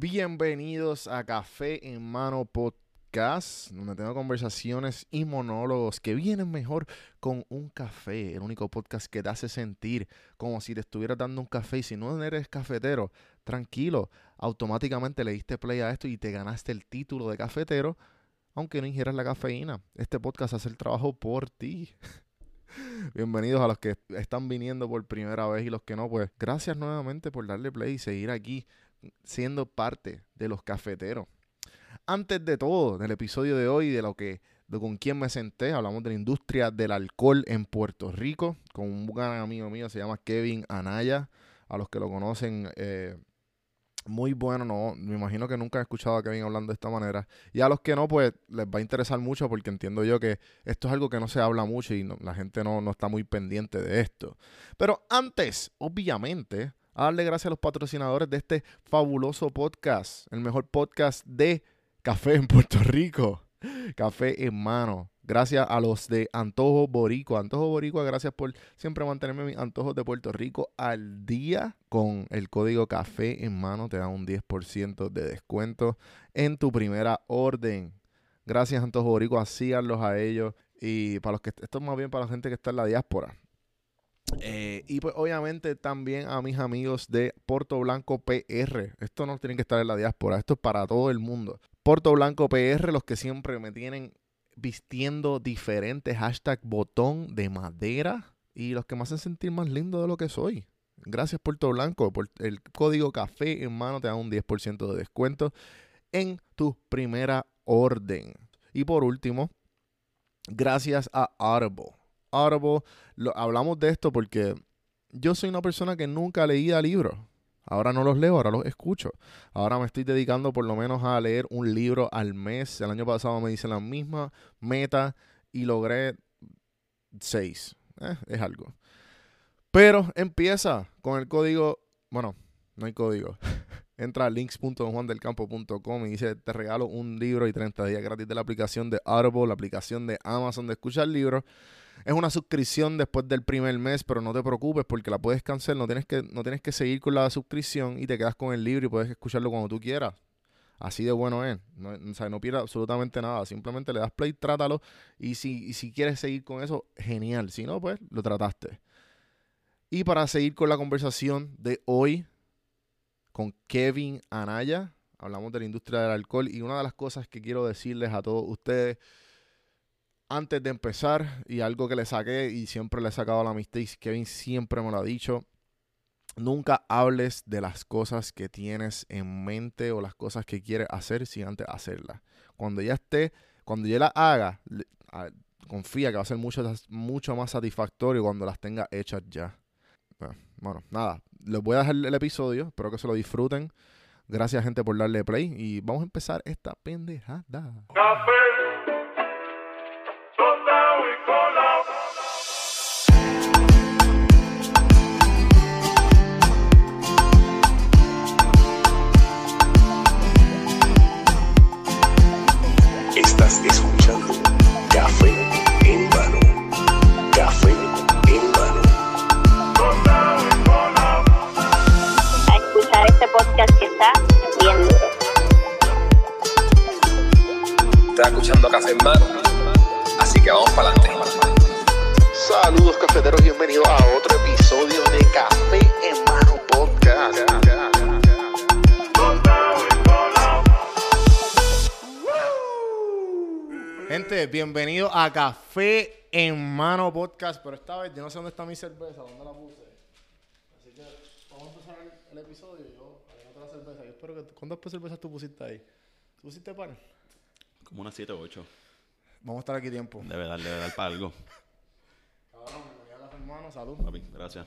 Bienvenidos a Café en Mano Podcast, donde tengo conversaciones y monólogos que vienen mejor con un café, el único podcast que te hace sentir como si te estuvieras dando un café y si no eres cafetero, tranquilo, automáticamente le diste play a esto y te ganaste el título de cafetero, aunque no ingieras la cafeína. Este podcast hace el trabajo por ti. Bienvenidos a los que están viniendo por primera vez y los que no, pues gracias nuevamente por darle play y seguir aquí siendo parte de los cafeteros. Antes de todo, del episodio de hoy, de lo que de con quién me senté, hablamos de la industria del alcohol en Puerto Rico, con un gran amigo mío, se llama Kevin Anaya, a los que lo conocen, eh, muy bueno, no, me imagino que nunca he escuchado a Kevin hablando de esta manera. Y a los que no, pues les va a interesar mucho porque entiendo yo que esto es algo que no se habla mucho y la gente no, no está muy pendiente de esto. Pero antes, obviamente, a darle gracias a los patrocinadores de este fabuloso podcast, el mejor podcast de café en Puerto Rico. Café en mano. Gracias a los de Antojo Boricua. Antojo Boricua, gracias por siempre mantenerme mis antojos de Puerto Rico al día. Con el código café en mano te da un 10% de descuento en tu primera orden. Gracias Antojo Boricua, síganlos a ellos. Y para los que esto es más bien para la gente que está en la diáspora. Eh, y pues obviamente también a mis amigos de Puerto Blanco PR. Esto no tiene que estar en la diáspora, esto es para todo el mundo. Puerto Blanco PR, los que siempre me tienen vistiendo diferentes hashtag botón de madera y los que me hacen sentir más lindo de lo que soy. Gracias Puerto Blanco, por el código café en mano te da un 10% de descuento en tu primera orden. Y por último, gracias a Audible. Audible, hablamos de esto porque yo soy una persona que nunca leía libros. Ahora no los leo, ahora los escucho. Ahora me estoy dedicando por lo menos a leer un libro al mes. El año pasado me hice la misma meta y logré seis. Eh, es algo. Pero empieza con el código, bueno, no hay código. Entra a links.juandelcampo.com y dice, te regalo un libro y 30 días gratis de la aplicación de Audible, la aplicación de Amazon de escuchar libros. Es una suscripción después del primer mes, pero no te preocupes porque la puedes cancelar. No tienes que, no tienes que seguir con la suscripción y te quedas con el libro y puedes escucharlo cuando tú quieras. Así de bueno es. No, o sea, no pierdas absolutamente nada. Simplemente le das play, trátalo. Y si, y si quieres seguir con eso, genial. Si no, pues lo trataste. Y para seguir con la conversación de hoy con Kevin Anaya, hablamos de la industria del alcohol. Y una de las cosas que quiero decirles a todos ustedes antes de empezar, y algo que le saqué y siempre le he sacado a la amistad, y Kevin siempre me lo ha dicho, nunca hables de las cosas que tienes en mente o las cosas que quieres hacer sin antes hacerlas. Cuando ya esté, cuando ya las haga, confía que va a ser mucho, mucho más satisfactorio cuando las tenga hechas ya. Bueno, nada, les voy a dejar el episodio, espero que se lo disfruten. Gracias gente por darle play y vamos a empezar esta pendejada. Estás escuchando Café en Mano, así que vamos para adelante. Saludos cafeteros, bienvenidos a otro episodio de Café en Mano Podcast. Gente, bienvenido a Café en Mano Podcast, pero esta vez yo no sé dónde está mi cerveza, dónde la puse. Así que vamos a empezar el episodio. Yo, otra cerveza. Yo espero que. ¿Cuántas cervezas tú pusiste ahí? ¿Tú pusiste par? Como unas 7 o 8. Vamos a estar aquí tiempo. Debe dar, debe dar para algo. Cabrón, me voy a hermano, salud. Papi, gracias.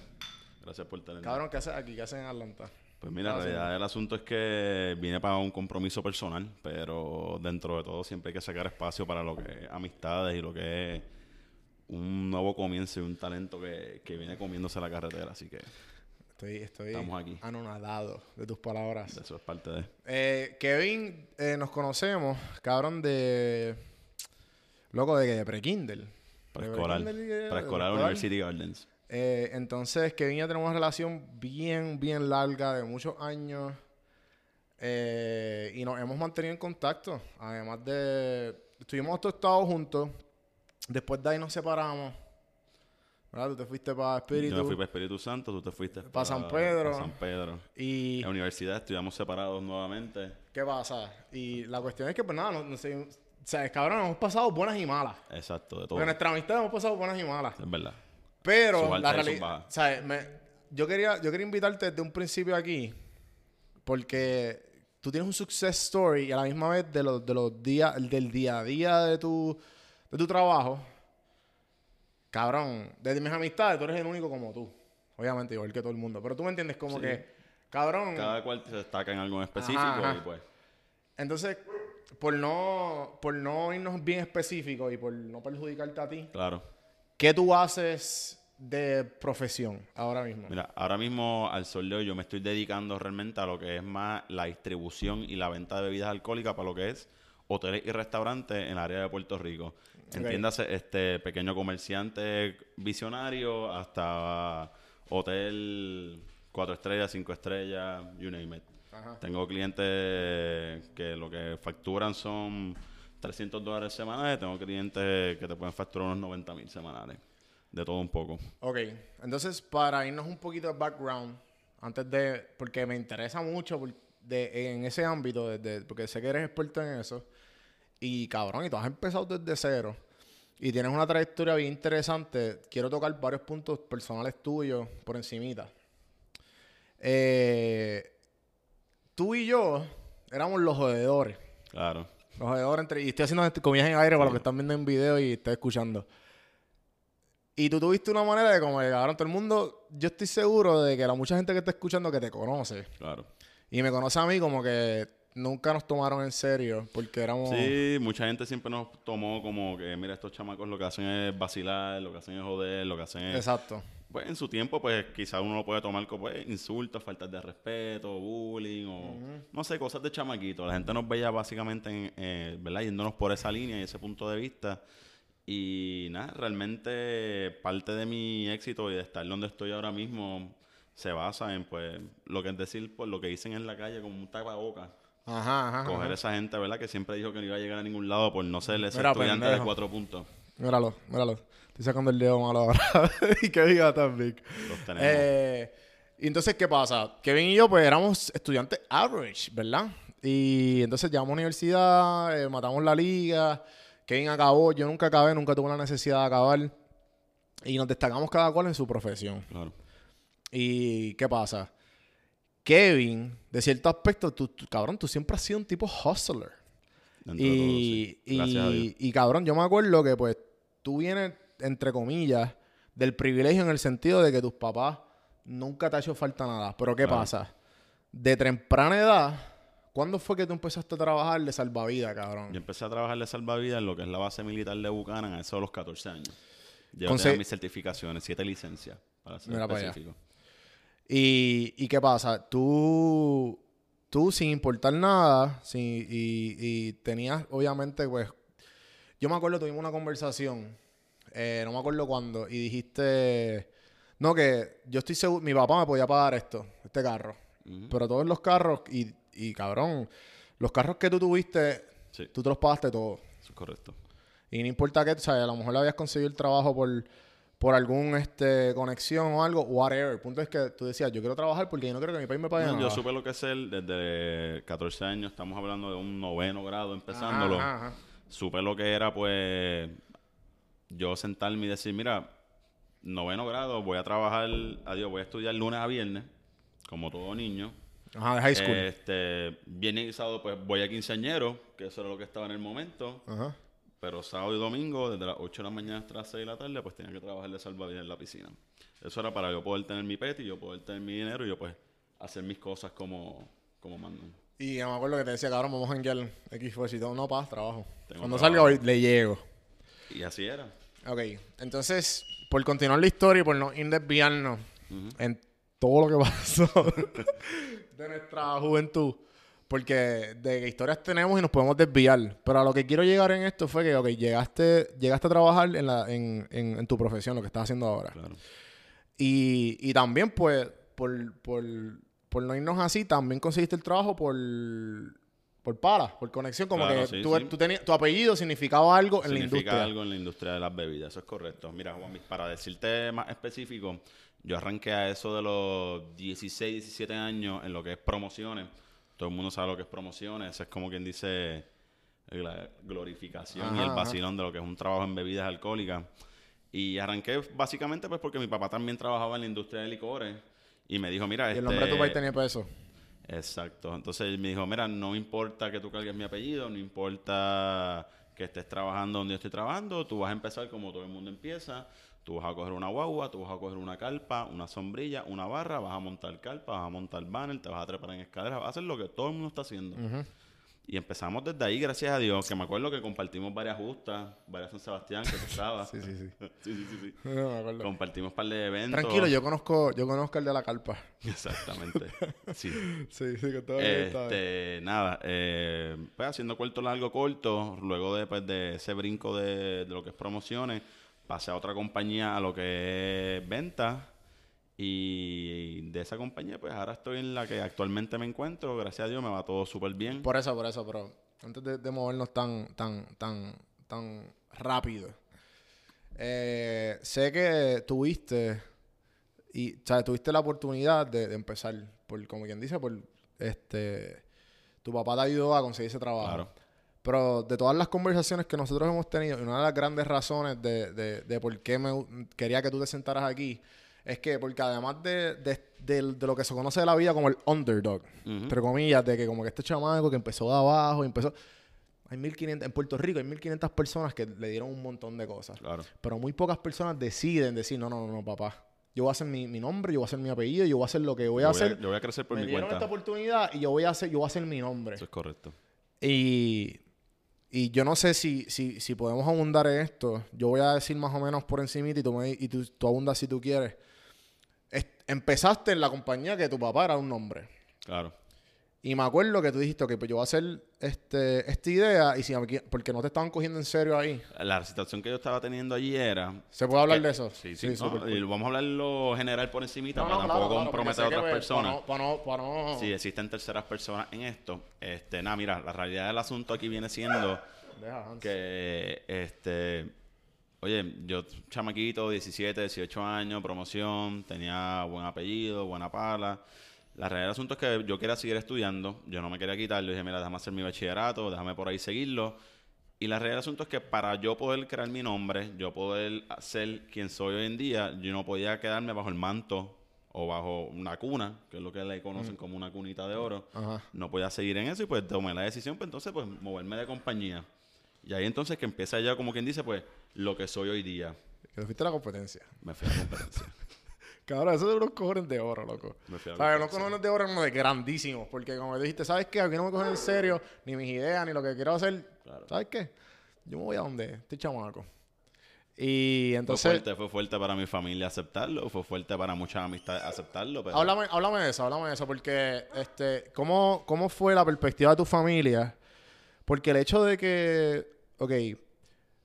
Gracias por tenerme. Cabrón, ¿qué haces aquí? ¿Qué haces en Atlanta? Pues mira, en realidad el asunto es que vine para un compromiso personal, pero dentro de todo siempre hay que sacar espacio para lo que es amistades y lo que es un nuevo comienzo y un talento que, que viene comiéndose la carretera, así que Estoy, estoy aquí. anonadado de tus palabras. Eso es parte de. Eh, Kevin, eh, nos conocemos, cabrón, de. Loco de, pre-Kindle. Preescolar. Preescolar University Gardens. Eh, entonces, Kevin ya tenemos una relación bien, bien larga, de muchos años. Eh, y nos hemos mantenido en contacto. Además de... Estuvimos todos estados juntos. Después de ahí nos separamos. ¿Verdad? Tú te fuiste para Espíritu. Yo me fui para Espíritu Santo, tú te fuiste Pa' San Pedro. pa' San Pedro. Y... En la universidad estudiamos separados nuevamente. ¿Qué pasa? Y la cuestión es que, pues nada, no, no sé... O sea, cabrón, hemos pasado buenas y malas. Exacto, de todo. En nuestra amistad hemos pasado buenas y malas. Es verdad. Pero la realidad. ¿sabes? Me- yo quería, yo quería invitarte desde un principio aquí porque tú tienes un success story y a la misma vez de los, de los días, del día a día de tu, de tu trabajo. Cabrón, desde mis amistades tú eres el único como tú. Obviamente, igual que todo el mundo. Pero tú me entiendes como Sí. que, cabrón. Cada cual se destaca en algo específico Ajá, ajá. y pues... Entonces, por no, por no irnos bien específicos y por no perjudicarte a ti, Claro. ¿qué tú haces de profesión ahora mismo? Mira, ahora mismo al sol de hoy yo me estoy dedicando realmente a lo que es más la distribución y la venta de bebidas alcohólicas para lo que es hoteles y restaurantes en el área de Puerto Rico. Entiéndase, este pequeño comerciante visionario hasta hotel cuatro estrellas, cinco estrellas, you name it. Ajá. Tengo clientes que lo que facturan son 300 dólares semanales. Tengo clientes que te pueden facturar unos 90 mil semanales. De todo un poco. Ok, entonces para irnos un poquito de background, antes de, porque me interesa mucho de, en ese ámbito, desde, porque sé que eres experto en eso, y cabrón, y tú has empezado desde cero, y tienes una trayectoria bien interesante, quiero tocar varios puntos personales tuyos por encimita. Eh, tú y yo éramos los jodedores. Claro. Los jodedores entre... Y estoy haciendo este- comillas en aire para los que están viendo en video y están escuchando. Y tú tuviste una manera de como cabrón, todo el mundo... Yo estoy seguro de que la mucha gente que está escuchando que te conoce. Claro. Y me conoce a mí como que nunca nos tomaron en serio porque éramos... Sí, mucha gente siempre nos tomó como que, mira, estos chamacos lo que hacen es vacilar, lo que hacen es joder, lo que hacen es... Exacto. Pues en su tiempo, pues quizás uno lo puede tomar como pues, insultos, faltas de respeto, bullying o no sé, cosas de chamaquito. La gente nos veía básicamente, en, eh, ¿verdad? Yéndonos por esa línea y ese punto de vista. Y nada, realmente parte de mi éxito y de estar donde estoy ahora mismo se basa en, pues, lo que es decir, pues, lo que dicen en la calle como un tapabocas. Ajá, ajá. Coger ajá. esa gente, ¿verdad? Que siempre dijo que no iba a llegar a ningún lado por no ser ese Mira, estudiante de cuatro puntos. Míralo, míralo. Estoy sacando el dedo malo ahora. y que diga tan big. Los tenemos. Eh, entonces, ¿qué pasa? Kevin y yo, pues, éramos estudiantes average, ¿verdad? Y entonces llegamos a la universidad, eh, matamos la liga. Kevin acabó, yo nunca acabé, nunca tuve la necesidad de acabar. Y nos destacamos cada cual en su profesión. Claro. ¿Y qué pasa? Kevin, de cierto aspecto, tú, tú- cabrón, tú siempre has sido un tipo hustler. De todo, Y, sí. y- Gracias a Dios. y, cabrón, yo me acuerdo que pues tú vienes, entre comillas, del privilegio en el sentido de que tus papás nunca te ha hecho falta nada. Pero ¿qué Claro. pasa? De temprana edad, ¿cuándo fue que tú empezaste a trabajar de salvavidas, cabrón? Yo empecé a trabajar de salvavidas en lo que es la base militar de Buchanan a eso de los 14 años. Yo tenía mis certificaciones, siete licencias, para ser Mira para allá. Y, ¿y qué pasa? Tú, tú sin importar nada, sin, y, y tenías, obviamente, pues, yo me acuerdo, tuvimos una conversación, eh, no me acuerdo cuándo, y dijiste, no, que yo estoy seguro, mi papá me podía pagar esto, este carro, pero todos los carros, y, y cabrón, los carros que tú tuviste, Sí, tú te los pagaste todos. eso es correcto. Y no importa que, ¿sabes? A lo mejor le habías conseguido el trabajo por, por algún este, conexión o algo, whatever. El punto es que tú decías, yo quiero trabajar porque yo no quiero que mi país me pague No, nada. yo supe lo que es el desde 14 años, estamos hablando de un noveno grado empezándolo. Ajá. Supe lo que era, pues, yo sentarme y decir, mira, noveno grado, voy a trabajar, adiós, voy a estudiar lunes a viernes, como todo niño. Ajá, de high school. Este, viernes y sábado, pues voy a quinceañero, que eso era lo que estaba en el momento. Ajá. Pero sábado y domingo, desde las 8 de la mañana hasta las 6 de la tarde, pues tenía que trabajar de salvavidas en la piscina. Eso era para yo poder tener mi pet y yo poder tener mi dinero y yo, pues, hacer mis cosas como, como mandan. Y me acuerdo que te decía, cabrón, vamos a janguear X fue y todo. No, paz, trabajo. Tengo Cuando trabajo. salga hoy, le llego. Y así era. Ok, entonces, por continuar la historia y por no ir desviarnos Ujú. en todo lo que pasó de nuestra juventud, porque de historias tenemos y nos podemos desviar, pero a lo que quiero llegar en esto fue que, ok, llegaste, llegaste a trabajar en, la, en, en, en tu profesión, lo que estás haciendo ahora. Claro. Y, y también, pues, por, por, por no irnos así, también conseguiste el trabajo por, por para, por conexión. Como Claro, que sí, tú- sí. tú tenías- tu apellido significaba algo en la Significa industria. algo en la industria de las bebidas, eso es correcto. Mira, Juan, para decirte más específico, yo arranqué a eso de los 16, 17 años en lo que es promociones. Todo el mundo sabe lo que es promociones, eso es como quien dice la glorificación y el ajá. vacilón de lo que es un trabajo en bebidas alcohólicas. Y arranqué básicamente pues porque mi papá también trabajaba en la industria de licores y me dijo, mira, Y el este, nombre de tu país tenía peso. Exacto. Entonces él me dijo, mira, no importa que tú cargues mi apellido, no importa que estés trabajando donde yo estoy trabajando, tú vas a empezar como todo el mundo empieza, tú vas a coger una guagua, tú vas a coger una carpa, una sombrilla, una barra, vas a montar carpa, vas a montar banner, te vas a trepar en escaleras, vas a hacer lo que todo el mundo está haciendo. Y empezamos desde ahí, gracias a Dios, que me acuerdo que compartimos varias justas, varias San Sebastián, que tú estabas. Sí, sí, sí. sí, sí, sí, sí. No me acuerdo. Compartimos un par de eventos. Tranquilo, yo conozco, yo conozco el de la carpa. Exactamente. Sí. Sí, sí, que todo. Este, nada, eh, pues haciendo corto, largo, corto, luego de, pues, de ese brinco de, de lo que es promociones, pasé a otra compañía a lo que es venta y de esa compañía pues ahora estoy en la que actualmente me encuentro, gracias a Dios me va todo súper bien. Por eso, por eso, pero antes de, de movernos tan, tan, tan, tan rápido. eh, sé que tuviste y, o sea, tuviste la oportunidad de, de empezar, por, como quien dice, por este, tu papá te ayudó a conseguir ese trabajo. Claro. Pero de todas las conversaciones que nosotros hemos tenido, y una de las grandes razones de, de- de por qué me quería que tú te sentaras aquí, es que porque además de, de- lo que se conoce de la vida como el underdog, Ujú. entre comillas, de que como que este chamaco que empezó de abajo, y empezó... Hay 1500, en Puerto Rico hay 1500 personas que le dieron un montón de cosas. Claro. Pero muy pocas personas deciden decir, no, no, no, no, papá. Yo voy a hacer mi, mi nombre, yo voy a hacer mi apellido, yo voy a hacer lo que voy a Yo hacer. yo voy a crecer por me mi dieron cuenta. esta oportunidad y yo voy a hacer, yo voy a hacer mi nombre. Eso es correcto. Y, y yo no sé si, si, si podemos abundar en esto. Yo voy a decir más o menos por encima y tú, y tú, abundas si tú quieres. Es- empezaste en la compañía que tu papá era un nombre. Claro. Y me acuerdo que tú dijiste, ok, pues yo voy a hacer este, esta idea y si porque no te estaban cogiendo en serio ahí. La situación que yo estaba teniendo allí era ¿Se puede hablar que- de eso? Sí, sí. no, cool. y vamos a hablar lo general por encimita No, para no, tampoco claro, comprometer a otras pues, personas. Para no, para no, para no- Si existen terceras personas en esto, este, nada, mira, la realidad del asunto aquí viene siendo Deja, que, este, oye, yo chamaquito, 17, 18 años, promoción, tenía buen apellido, buena pala. La realidad del asunto es que yo quería seguir estudiando, yo no me quería quitar, yo dije, mira, déjame hacer mi bachillerato, déjame por ahí seguirlo. Y la realidad del asunto es que para yo poder crear mi nombre, yo poder ser quien soy hoy en día, yo no podía quedarme bajo el manto o bajo una cuna, que es lo que le conocen como una cunita de oro. Ajá. No podía seguir en eso y pues tomé la decisión, pues entonces pues moverme de compañía. Y ahí entonces que empieza ya como quien dice, pues lo que soy hoy día. Que fuiste a la competencia. Me fui a la competencia. Cabrón, eso de unos cojones de oro, loco. Me fui a la ¿Sabes? Unos cojones de oro no de grandísimos. Porque como dijiste, ¿sabes qué? Aquí no me cogen en serio ni mis ideas, ni lo que quiero hacer. Claro. ¿Sabes qué? Yo me voy a donde este chamaco. Y Fue entonces, fuerte, fue fuerte para mi familia aceptarlo, fue fuerte para muchas amistades aceptarlo, pero háblame, háblame de eso, háblame de eso. Porque, este, ¿cómo, ¿cómo fue la perspectiva de tu familia? Porque el hecho de que, ok,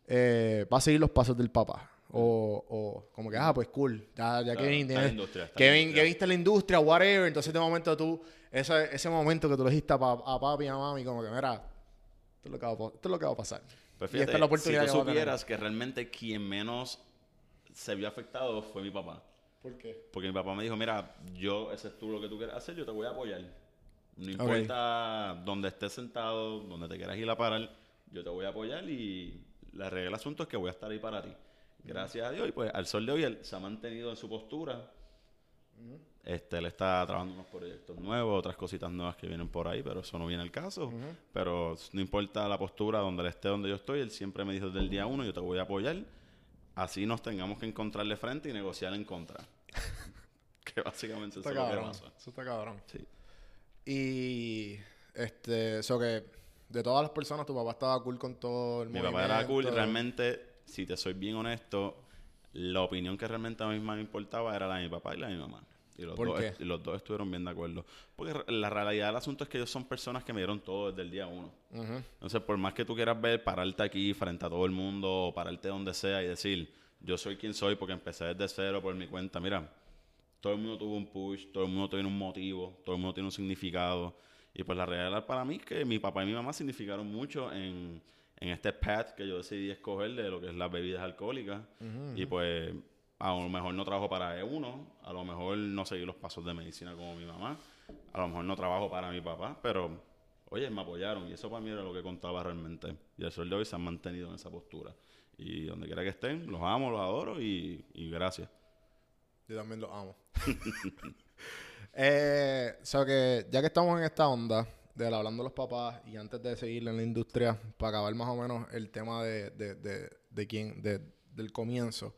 eh, va a seguir los pasos del papá. O, o como que, ah, pues cool. Ya, ya Kevin tiene. la industria, Kevin, industria. Kevin está en la industria, whatever. Entonces, de momento tú, ese, ese momento que tú le dijiste a, a papi y a mami, como que, mira, esto es lo que va esto es lo que va a pasar. Pues y esta fíjate, es la oportunidad si que tú tener. supieras que realmente quien menos se vio afectado fue mi papá. ¿Por qué? Porque mi papá me dijo, mira, yo, ese es tú lo que tú quieres hacer, yo te voy a apoyar. No importa dónde estés sentado, donde te quieras ir a parar, yo te voy a apoyar y la regla del asunto es que voy a estar ahí para ti. Gracias a Dios. Y pues al sol de hoy él se ha mantenido en su postura. Este, él está trabajando unos proyectos nuevos, otras cositas nuevas que vienen por ahí, pero eso no viene al caso. Pero no importa la postura donde él esté, donde yo estoy, él siempre me dijo desde el día uno, yo te voy a apoyar. Así nos tengamos que encontrarle frente y negociar en contra. que básicamente Está eso es lo que. Eso está cabrón. Sí. Y, este, eso que, de todas las personas, tu papá estaba cool con todo el Mi papá era cool y realmente, si te soy bien honesto, la opinión que realmente a mí más me importaba era la de mi papá y la de mi mamá. Y los, ¿Por dos, qué? y los dos estuvieron bien de acuerdo. Porque la realidad del asunto es que ellos son personas que me dieron todo desde el día uno. Entonces, por más que tú quieras ver, pararte aquí frente a todo el mundo, o pararte donde sea y decir, yo soy quien soy porque empecé desde cero por mi cuenta, mira, todo el mundo tuvo un push, todo el mundo tiene un motivo, todo el mundo tiene un significado. Y pues la realidad para mí es que mi papá y mi mamá significaron mucho en, en este path que yo decidí escoger de lo que es las bebidas alcohólicas. Y pues a lo mejor no trabajo para uno, a lo mejor no seguí los pasos de medicina como mi mamá, a lo mejor no trabajo para mi papá, pero oye, me apoyaron y eso para mí era lo que contaba realmente. Y el sol de hoy se han mantenido en esa postura. Y donde quiera que estén, los amo, los adoro y, y gracias. Yo también los amo. eh, so que ya que estamos en esta onda de hablando de los papás y antes de seguir en la industria, para acabar más o menos el tema de, de, de, de quién, de, del comienzo.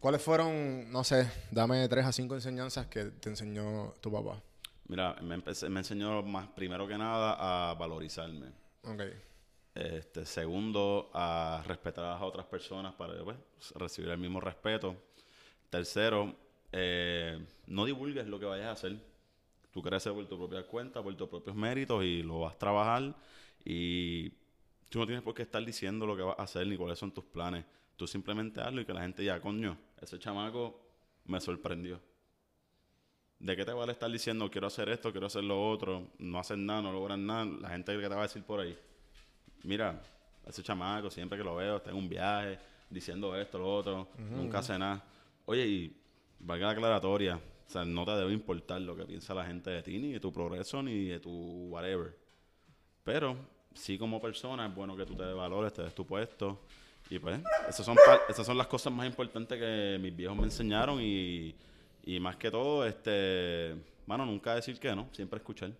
¿Cuáles fueron, no sé, dame tres a cinco enseñanzas que te enseñó tu papá? Mira, me, empecé- me enseñó más, primero que nada, a valorizarme. Ok. Este, segundo, a respetar a las otras personas para pues, recibir el mismo respeto. Tercero, eh, no divulgues lo que vayas a hacer. Tú creces por tu propia cuenta, por tus propios méritos y lo vas a trabajar. Y tú no tienes por qué estar diciendo lo que vas a hacer ni cuáles son tus planes. Tú simplemente hazlo y que la gente diga, coño, ese chamaco me sorprendió. ¿De qué te vale estar diciendo quiero hacer esto, quiero hacer lo otro? No hacer nada, no lograr nada. La gente que te va a decir por ahí mira, ese chamaco, siempre que lo veo, está en un viaje, diciendo esto, lo otro, nunca hace nada. Oye, y valga la aclaratoria, o sea, no te debe importar lo que piensa la gente de ti, ni de tu progreso, ni de tu whatever. Pero, sí como persona, es bueno que tú te valores, te des tu puesto. Y pues, esas son, esas son las cosas más importantes que mis viejos me enseñaron y, y más que todo, este, mano, nunca decir que no, siempre escuchar.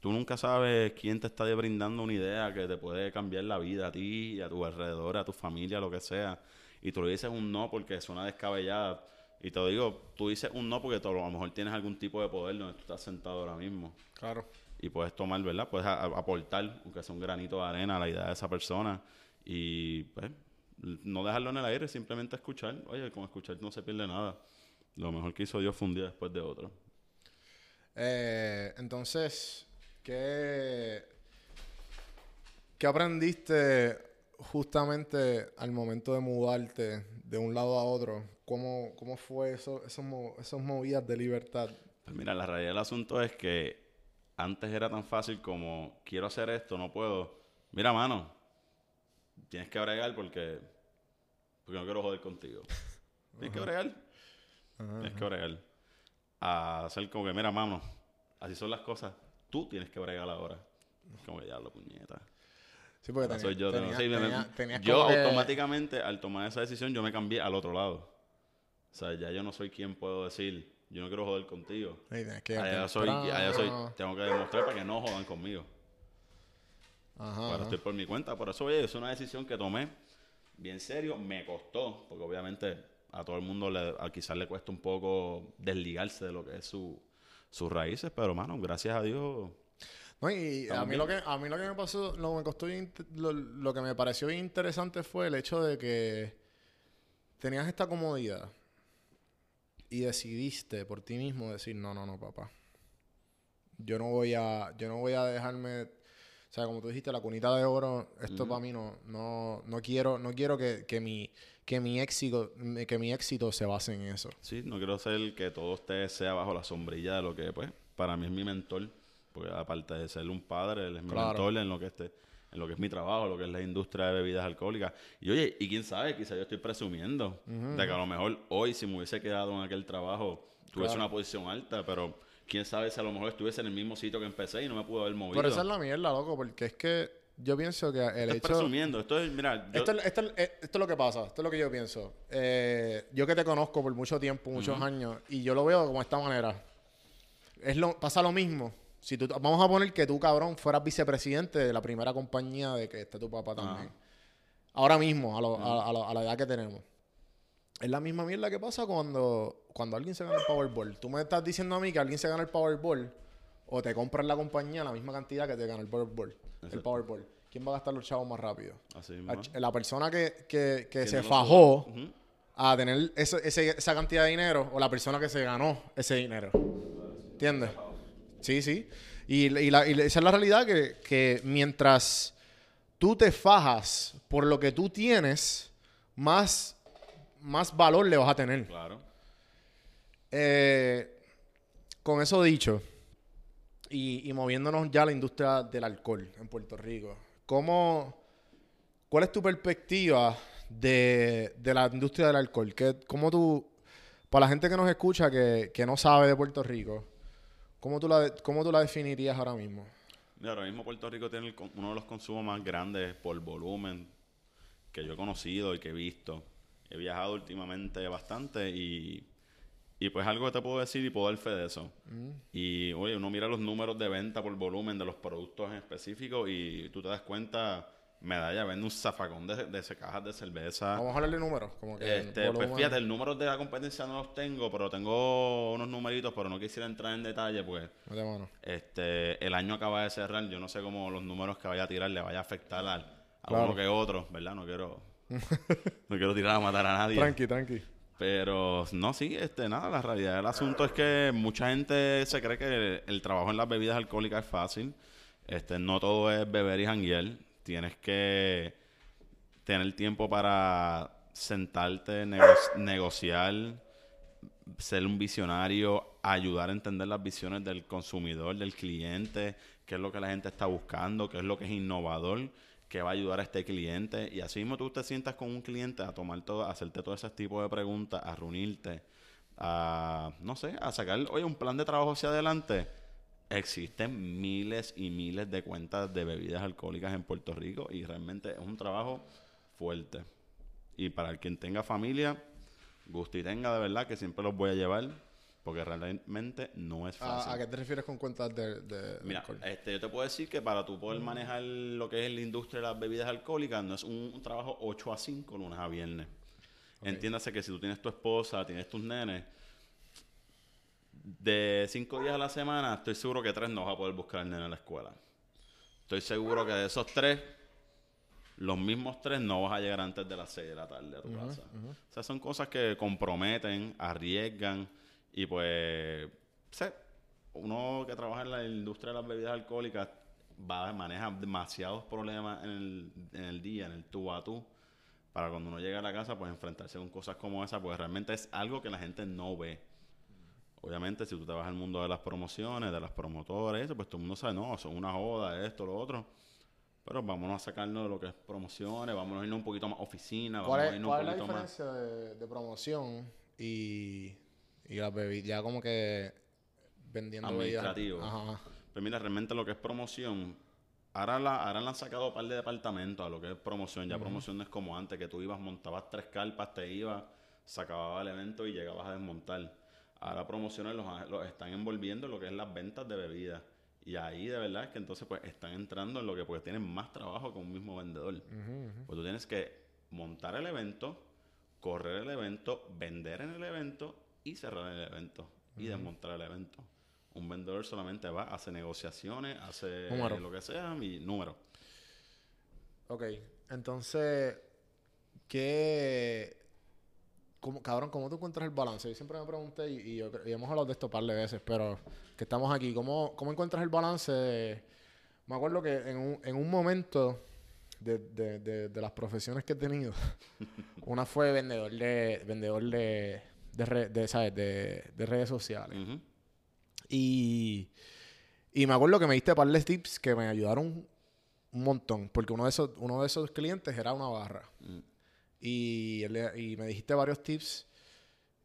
Tú nunca sabes quién te está brindando una idea que te puede cambiar la vida a ti, a tu alrededor, a tu familia, lo que sea. Y tú le dices un no porque suena descabellada. Y te lo digo, tú dices un no porque tú a lo mejor tienes algún tipo de poder donde tú estás sentado ahora mismo. Claro. Y puedes tomar, ¿verdad? Puedes aportar, aunque sea un granito de arena, a la idea de esa persona. Y pues, no dejarlo en el aire, simplemente escuchar. Oye, con escuchar no se pierde nada. Lo mejor que hizo Dios fue un día después de otro. Eh, entonces, ¿qué, ¿qué aprendiste justamente al momento de mudarte de un lado a otro? ¿Cómo, cómo fue eso, esos, esos movidas de libertad? Pues mira, la realidad del asunto es que antes era tan fácil como quiero hacer esto, no puedo. Mira, mano, tienes que bregar porque, porque no quiero joder contigo. Tienes que bregar. Tienes que bregar. A hacer como que, mira, mano, así son las cosas. Tú tienes que bregar ahora. Como que ya la puñeta. Sí, porque tenía- soy yo. tenía- sí, me- tenía- tenías yo automáticamente, al tomar esa decisión, yo me cambié al otro lado. O sea, ya yo no soy quien puedo decir, yo no quiero joder contigo. Que Allá soy, allá soy, tengo que demostrar para que no jodan conmigo. Ajá, Ahora ajá. estoy por mi cuenta. Por eso, oye, es una decisión que tomé bien serio. Me costó, porque obviamente a todo el mundo le, a quizás le cuesta un poco desligarse de lo que es su, sus raíces. Pero, mano, gracias a Dios. No, y a mí, lo que, a mí lo que me pasó, lo me costó lo, lo que me pareció interesante fue el hecho de que tenías esta comodidad y decidiste por ti mismo decir, no, no, no, papá. Yo no voy a, yo no voy a dejarme, o sea, como tú dijiste, la cunita de oro, esto para mí no, no, no quiero, no quiero que, que mi, que mi éxito, que mi éxito se base en eso. Sí, no quiero ser que todo usted sea bajo la sombrilla de lo que, pues, para mí es mi mentor. Porque aparte de ser un padre, él es mi Claro. mentor en lo que este, en lo que es mi trabajo, lo que es la industria de bebidas alcohólicas. Y oye, y quién sabe, quizá yo estoy presumiendo de que a lo mejor hoy, si me hubiese quedado en aquel trabajo, tuviese Claro. una posición alta, pero quién sabe si a lo mejor estuviese en el mismo sitio que empecé y no me pudo haber movido. Pero esa es la mierda, loco, porque es que yo pienso que el Estás hecho... presumiendo. Esto es, mira, yo- Esto, es- esto, es- eh, esto es lo que pasa, esto es lo que yo pienso. Eh, yo que te conozco por mucho tiempo, muchos años, y yo lo veo como de esta manera. Es lo, pasa lo mismo. Si tú, vamos a poner que tú, cabrón, fueras vicepresidente de la primera compañía de que esté tu papá también. Ahora mismo, a, lo- a- a lo- a la edad que tenemos. Es la misma mierda que pasa cuando, cuando alguien se gana el Powerball. Tú me estás diciendo a mí que alguien se gana el Powerball o te compras la compañía la misma cantidad que te gana el Powerball. El. Powerball. ¿Quién va a gastar los chavos más rápido? así. La, persona que, que, que Que se fajó a tener ese- ese- esa cantidad de dinero o la persona que se ganó ese dinero. ¿Entiendes? Sí, sí. Y, y la- y esa es la realidad que, que mientras tú te fajas por lo que tú tienes, más, más valor le vas a tener. Claro. Eh, con eso dicho, y, y moviéndonos ya a la industria del alcohol en Puerto Rico, ¿cómo, ¿cuál es tu perspectiva de, de la industria del alcohol? ¿Qué, ¿Cómo tú, para la gente que nos escucha que, que no sabe de Puerto Rico, ¿cómo tú, la, ¿cómo tú la definirías ahora mismo? Mira, ahora mismo Puerto Rico tiene el uno de los consumos más grandes por volumen que yo he conocido y que he visto. He viajado últimamente bastante y, y pues algo que te puedo decir y puedo dar fe de eso. Y oye, uno mira los números de venta por volumen de los productos en específico y tú te das cuenta, Medalla vende un zafacón de, de cajas de cerveza. Vamos a hablar de números. Como que Este, pues fíjate, el número de la competencia no los tengo, pero tengo unos numeritos, pero no quisiera entrar en detalle, pues Mete mano. este, el año acaba de cerrar, yo no sé cómo los números que vaya a tirar le vaya a afectar al- a Claro. uno que otro, ¿verdad? No quiero, no quiero tirar a matar a nadie. Tranqui, tranqui. Pero no, sí, este, nada, la realidad del asunto es que mucha gente se cree que el, trabajo en las bebidas alcohólicas es fácil. Este, no todo es beber y janguear. Tienes que tener tiempo para sentarte, nego- negociar, ser un visionario, ayudar a entender las visiones del consumidor, del cliente, qué es lo que la gente está buscando, qué es lo que es innovador, qué va a ayudar a este cliente. Y así mismo tú te sientas con un cliente a tomar todo, a hacerte todo ese tipo de preguntas, a reunirte, a, no sé, a sacar, oye, un plan de trabajo hacia adelante. Existen miles y miles de cuentas de bebidas alcohólicas en Puerto Rico y realmente es un trabajo fuerte. Y para el quien tenga familia, gusto y tenga de verdad que siempre los voy a llevar porque realmente no es fácil. ¿A, a qué te refieres con cuentas de, de Mira, alcohol? este, yo te puedo decir que para tú poder manejar lo que es la industria de las bebidas alcohólicas no es un, un trabajo 8 a 5 lunes a viernes. Entiéndase que si tú tienes tu esposa, tienes tus nenes, de 5 días a la semana, estoy seguro que 3 no vas a poder buscar al nene en la escuela. Estoy seguro que de esos 3, los mismos 3 no vas a llegar antes de las 6 de la tarde a tu casa. O sea, son cosas que comprometen, arriesgan y pues, sé, uno que trabaja en la industria de las bebidas alcohólicas va maneja demasiados problemas en el, en el día, en el tú a tú, para cuando uno llega a la casa, pues enfrentarse con cosas como esa, pues realmente es algo que la gente no ve. Obviamente, si tú te vas al mundo de las promociones, de las promotoras, eso, pues todo el mundo sabe, no, son una joda, esto, lo otro. Pero vámonos a sacarnos de lo que es promociones, vámonos a irnos un poquito más oficina, vamos ¿Cuál a es, irnos cuál un es la poquito más. diferencia de, de promoción y, y las bebidas? Ya como que vendiendo bebidas. Administrativo. Ajá. Pues mira, realmente lo que es promoción, ahora, la, ahora le han sacado un par de departamentos a lo que es promoción. Ya promoción no es como antes, que tú ibas, montabas tres carpas, te ibas, se acababa el evento y llegabas a desmontar. Ahora promociones los, los están envolviendo en lo que es las ventas de bebidas. Y ahí de verdad es que entonces pues están entrando en lo que porque tienen más trabajo que un mismo vendedor. Pues tú tienes que montar el evento, correr el evento, vender en el evento y cerrar el evento y desmontar el evento. Un vendedor solamente va, hace negociaciones, hace Número. lo que sea y número. Ok, entonces, ¿qué... Cómo, cabrón, ¿cómo tú encuentras el balance? Yo siempre me pregunté, y, y yo y hemos hablado de esto un par de veces, pero que estamos aquí, ¿cómo, cómo encuentras el balance? de- me acuerdo que en un, en un momento de, de- de- de las profesiones que he tenido, una fue vendedor de, vendedor de, de, re- de, ¿sabes? de, de redes sociales. Ujú. Y, y me acuerdo que me diste par de tips que me ayudaron un montón, porque uno de esos, uno de esos clientes era una barra. Mm. Y, me dijiste varios tips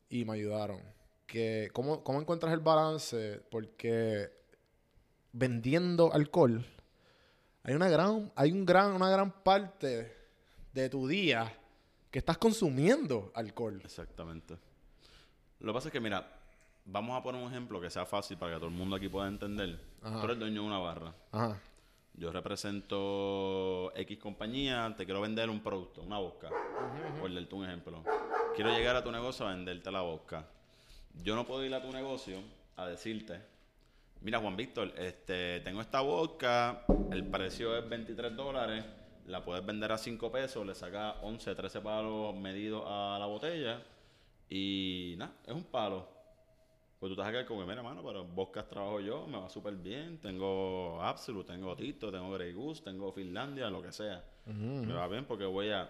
y me ayudaron. Que, ¿cómo, ¿Cómo encuentras el balance? Porque vendiendo alcohol, hay una gran, hay un gran, una gran parte de tu día que estás consumiendo alcohol. Exactamente. Lo que pasa es que, mira, vamos a poner un ejemplo que sea fácil para que todo el mundo aquí pueda entender. Ajá. Tú eres dueño de una barra. Ajá. Yo represento X compañía, te quiero vender un producto, una vodka. Por darte un ejemplo. Quiero llegar a tu negocio a venderte la vodka. Yo no puedo ir a tu negocio a decirte, mira Juan Víctor, este, tengo esta vodka, el precio es 23 dólares, la puedes vender a 5 pesos, le sacas 11, 13 palos medidos a la botella y nada, es un palo. Pues tú te vas a quedar como, mira, mano, pero vodka trabajo yo, me va súper bien. Tengo Absolute, tengo Tito, tengo Grey Goose, tengo Finlandia, lo que sea. Me va bien porque voy a...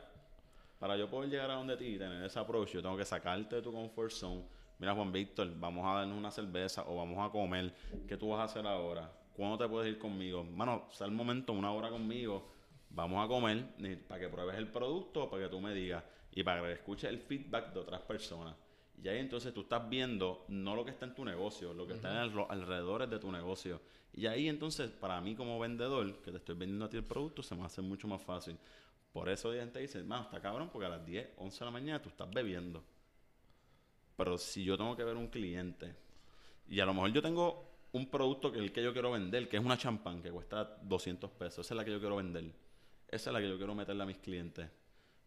Para yo poder llegar a donde ti y tener ese approach, yo tengo que sacarte de tu comfort zone, mira Juan Víctor, vamos a darnos una cerveza o vamos a comer, ¿qué tú vas a hacer ahora? ¿Cuándo te puedes ir conmigo? Mano, sea el momento, una hora conmigo, vamos a comer para que pruebes el producto, para que tú me digas y para que escuches el feedback de otras personas. Y ahí entonces tú estás viendo no lo que está en tu negocio, lo que está en los alrededores de tu negocio. Y ahí entonces, para mí como vendedor, que te estoy vendiendo a ti el producto, se me hace mucho más fácil. Por eso la gente dice, mano, está cabrón, porque a las 10, 11 de la mañana tú estás bebiendo. Pero si yo tengo que ver un cliente, y a lo mejor yo tengo un producto que el que yo quiero vender, que es una champán que cuesta 200 pesos, esa es la que yo quiero vender. Esa es la que yo quiero meterle a mis clientes.